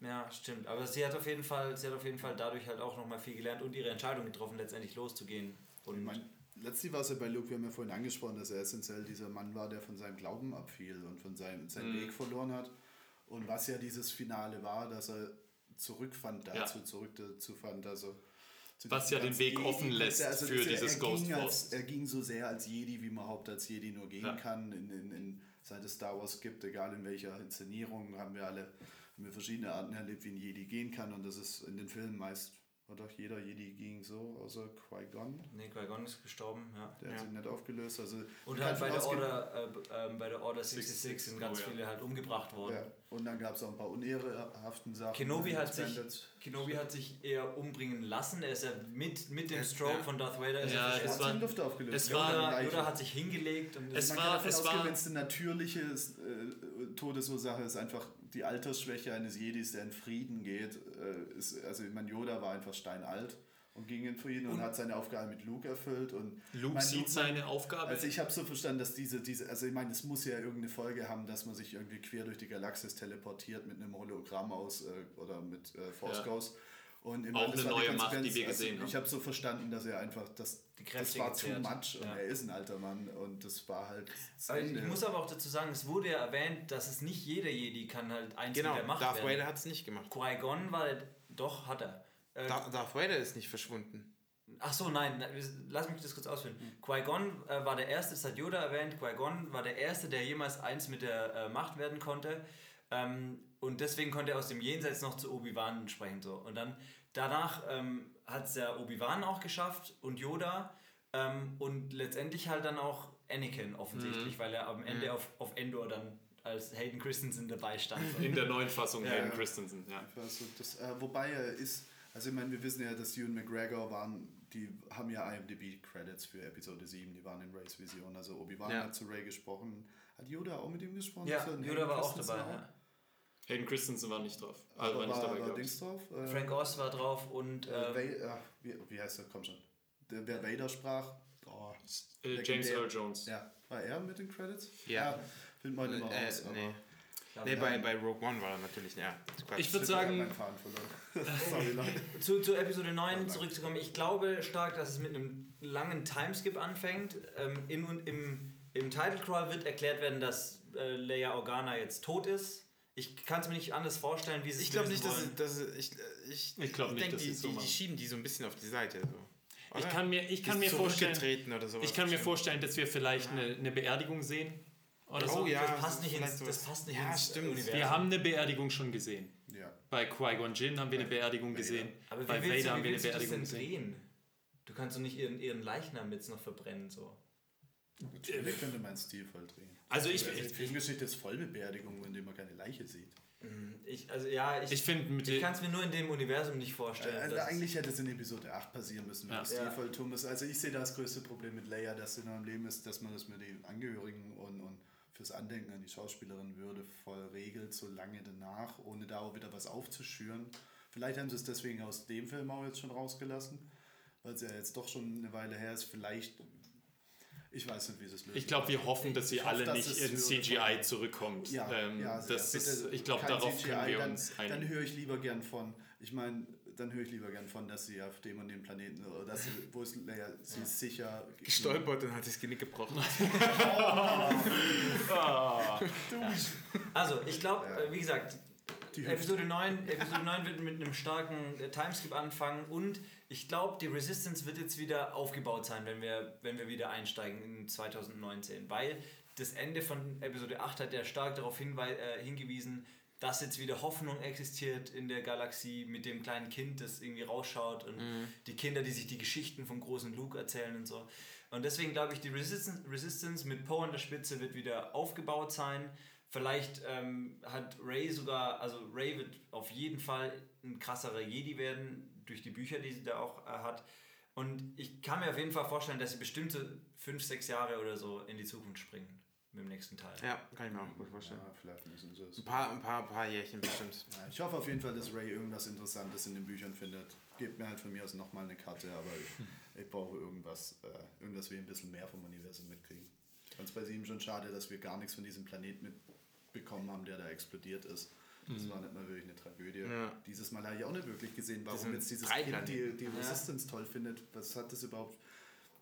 Ja, stimmt. Aber sie hat auf jeden Fall, sie hat auf jeden Fall dadurch halt auch nochmal viel gelernt und ihre Entscheidung getroffen, letztendlich loszugehen. Und Ich meine, letztlich war es ja bei Luke, wir haben ja vorhin angesprochen, dass er essentiell dieser Mann war, der von seinem Glauben abfiel und von seinem, seinen Mhm. Weg verloren hat. Und was ja dieses Finale war, dass er zurückfand dazu, Ja. zurück dazu fand, also Was ja den Weg Jedi- offen lässt also für dieses er Ghost ging, als, er ging so sehr als Jedi, wie man überhaupt als Jedi nur gehen Ja. kann, in, in, in, seit es Star Wars gibt, egal in welcher Inszenierung, haben wir alle haben wir verschiedene Arten erlebt, wie ein Jedi gehen kann und das ist in den Filmen meist, hat doch jeder Jedi ging so, außer Qui-Gon. Nee, Qui-Gon ist gestorben, ja. Der hat sich nicht aufgelöst. Also Und halt kann bei der, Order, äh, ähm, bei der Order 66 sind ganz oh ja. viele halt umgebracht worden. Und dann gab es auch ein paar unehrehaften Sachen. Kenobi hat, sich. Kenobi hat sich eher umbringen lassen. Er ist ja mit, mit dem Stroke ja. von Darth Vader. Ist Ja, er es Er war- sich in Luft aufgelöst. es Ja, war- Yoda, hat sich hingelegt und Es ist Man war- kann es ausgehen, war- wenn es eine natürliche äh, Todesursache ist, einfach die Altersschwäche eines Jedis, der in Frieden geht. Äh, ist, also, ich meine, Yoda war einfach steinalt und ging in Frieden und, hat seine Aufgabe mit Luke erfüllt. Und Luke mein, sieht seine Aufgabe. Also ich habe so verstanden, dass diese, diese, also ich meine, es muss ja irgendeine Folge haben, dass man sich irgendwie quer durch die Galaxis teleportiert mit einem Hologramm aus äh, oder mit äh, Force Ja. Ghost. Und ich Auch eine neue Macht, die wir gesehen also Ich haben. habe so verstanden, dass er einfach, das, Die das war too gezehrt. much und Ja. er ist ein alter Mann und das war halt ich Ende. muss aber auch dazu sagen, es wurde ja erwähnt, dass es nicht jeder Jedi kann halt eins Genau, der Macht Darth werden. Vader hat es nicht gemacht. Qui-Gon war, doch, hat er. Äh, Da Darth Vader ist nicht verschwunden. Ach so, nein, lass mich das kurz ausführen. Qui-Gon äh, war der Erste, das hat Yoda erwähnt, Qui-Gon war der Erste, der jemals eins mit der äh, Macht werden konnte. Ähm, und deswegen konnte er aus dem Jenseits noch zu Obi-Wan sprechen. So. Und dann danach ähm, hat es ja Obi-Wan auch geschafft und Yoda ähm, und letztendlich halt dann auch Anakin offensichtlich, weil er am Ende auf, auf Endor dann als Hayden Christensen dabei stand. So. in der neuen Fassung Ja, Hayden ja. Christensen, ja. Also das, äh, wobei er ist, Also ich meine, wir wissen ja, dass Ewan McGregor waren, die haben ja IMDb-Credits für Episode 7, die waren in Rays Vision. Also Obi-Wan Ja. hat zu Ray gesprochen. Hat Yoda auch mit ihm gesprochen? Ja, Yoda war auch dabei. Ja. Hayden Christensen war nicht drauf. Also Aber war nicht war, dabei, war. Dings drauf? Äh, Frank Oz war drauf und äh, äh, wie, wie heißt er? Komm schon. Der, wer Vader sprach. Oh, Äh, James. Earl Jones. Ja, war er mit den Credits? Ja. Findet man immer Äh, raus. aber nee. Ja, Nee, ja. bei, bei Rogue One war er natürlich, ja. Ich würde Ich sagen. Sorry, zu, zu Episode 9 zurückzukommen, ich glaube stark, dass es mit einem langen Timeskip anfängt. Ähm, in, und im, Im Title Crawl wird erklärt werden, dass äh, Leia Organa jetzt tot ist. Ich kann es mir nicht anders vorstellen, wie sie es Ich glaube nicht, dass, wollen. dass ich, ich, Ich glaub nicht, dass die, sie es so die, die schieben die so ein bisschen auf die Seite. So. Ich kann mir, ich kann mir vorstellen, zurückgetreten oder sowas. ich kann mir vorstellen, dass wir vielleicht eine, eine Beerdigung sehen. Oder so. Oh ja, das passt nicht ins, das passt nicht Ja, ins stimmt. Universum. Wir haben eine Beerdigung schon gesehen. Ja. Bei Qui-Gon Jinn haben wir eine Beerdigung gesehen. Aber Bei Vader du, haben wir eine Beerdigung denn gesehen. drehen? Du kannst doch nicht ihren, ihren Leichnam jetzt noch verbrennen. So. Natürlich könnte man Stil voll drehen. Also ich, Also die ich, Filmgeschichte ist voll mit Beerdigungen, in denen man keine Leiche sieht. Ich, also, ja, ich, ich ich kann es mir nur in dem Universum nicht vorstellen. Also dass- eigentlich hätte es in Episode 8 passieren müssen, wenn Ja. es Ja. stilvoll tun muss. Also ich sehe das größte Problem mit Leia, das in ihrem Leben ist, dass man das mit den Angehörigen und, und fürs Andenken an die Schauspielerin würdevoll regelt, so lange danach, ohne da auch wieder was aufzuschüren. Vielleicht haben sie es deswegen aus dem Film auch jetzt schon rausgelassen, weil es ja jetzt doch schon eine Weile her ist. Vielleicht, ich weiß nicht, wie sie es lösen. Ich glaube, wir hoffen, dass sie Ich hoffe, alle dass nicht in CGI zurückkommt. Ja, ähm, ja sehr. das ist, ich glaube, kein darauf CGI, können wir dann, uns Dann einigen. höre ich lieber gern von, ich meine, dann höre ich lieber gern von, dass sie auf dem und dem Planeten, oder dass sie, wo ist Leia, sie ist sicher Gestolpert und hat das Genick gebrochen. Also, ich glaube, Ja. äh, wie gesagt, Die Episode 9, Episode 9 wird mit einem starken äh, Timeskip anfangen und ich glaube, die Resistance wird jetzt wieder aufgebaut sein, wenn wir, wenn wir wieder einsteigen in 2019, weil das Ende von Episode 8 hat ja stark darauf äh, hingewiesen, dass jetzt wieder Hoffnung existiert in der Galaxie mit dem kleinen Kind, das irgendwie rausschaut und die Kinder, die sich die Geschichten vom großen Luke erzählen und so. Und deswegen glaube ich, die Resistance, Resistance mit Poe an der Spitze wird wieder aufgebaut sein. Vielleicht ähm, hat Ray sogar, also Ray wird auf jeden Fall ein krasserer Jedi werden, durch die Bücher, die sie da auch äh, hat. Und ich kann mir auf jeden Fall vorstellen, dass sie bestimmte fünf, sechs Jahre oder so in die Zukunft springen mit dem nächsten Teil. Ja, kann ich mir auch gut vorstellen. Ja, vielleicht müssen sie es. Ein paar, ein paar, paar Jährchen bestimmt. Ja, ich hoffe auf jeden Fall, dass Ray irgendwas Interessantes in den Büchern findet. Gebt mir halt von mir aus nochmal eine Karte, aber ich, ich brauche irgendwas, äh, irgendwas wir ein bisschen mehr vom Universum mitkriegen. Ich fand es bei sieben schon schade, dass wir gar nichts von diesem Planet mitbekommen haben, der da explodiert ist. Das war nicht mal wirklich eine Tragödie. Ja. Dieses Mal habe ich auch nicht wirklich gesehen, warum Diesen jetzt dieses Kind die, die Resistance toll findet. Was hat das überhaupt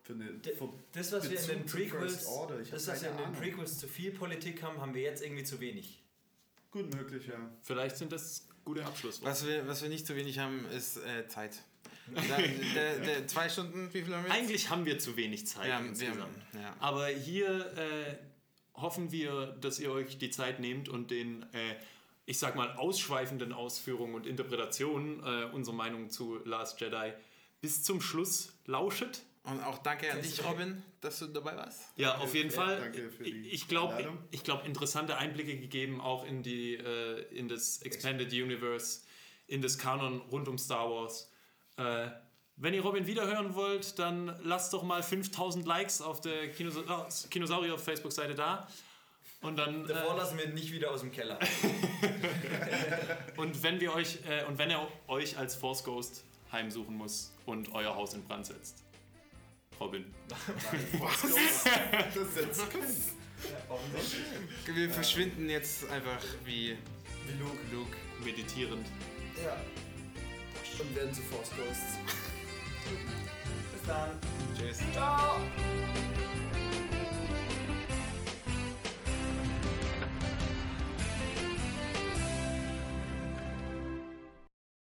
für eine D- Das, was wir in Bezug den Prequels, das, was wir in den. Prequels zu viel Politik haben, haben wir jetzt irgendwie zu wenig. Gut möglich, ja. Vielleicht sind das gute Abschlussworte. Was wir, was wir nicht zu wenig haben, ist äh, Zeit. Da, der, der, zwei Stunden, wie viel haben wir? jetzt? Eigentlich haben wir zu wenig Zeit Ja, wir insgesamt. haben- ja. Aber hier äh, hoffen wir, dass ihr euch die Zeit nehmt und den, äh, ich sag mal, ausschweifenden Ausführungen und Interpretationen äh, unserer Meinung zu Last Jedi bis zum Schluss lauschet. Und auch danke an dich, Robin, dass du dabei warst. Ja, auf jeden ja, Fall. danke für die ich glaube, ich glaube, interessante Einblicke gegeben, auch in die äh, in das Expanded Universe, in das Kanon rund um Star Wars. Äh, wenn ihr Robin wiederhören wollt, dann lasst doch mal 5000 Likes auf der Kinos ah, Kinosaurier Facebook-Seite da. Und dann Davor äh, lassen wir ihn nicht wieder aus dem Keller. und wenn wir euch äh, und wenn er euch als Force Ghost heimsuchen muss und euer Haus in Brand setzt. Robin. Das setzt Wir verschwinden jetzt einfach wie Wie Luke. Luke. Meditierend. Ja. Und werden zu Force Ghosts. Bis dann. Tschüss. Ciao.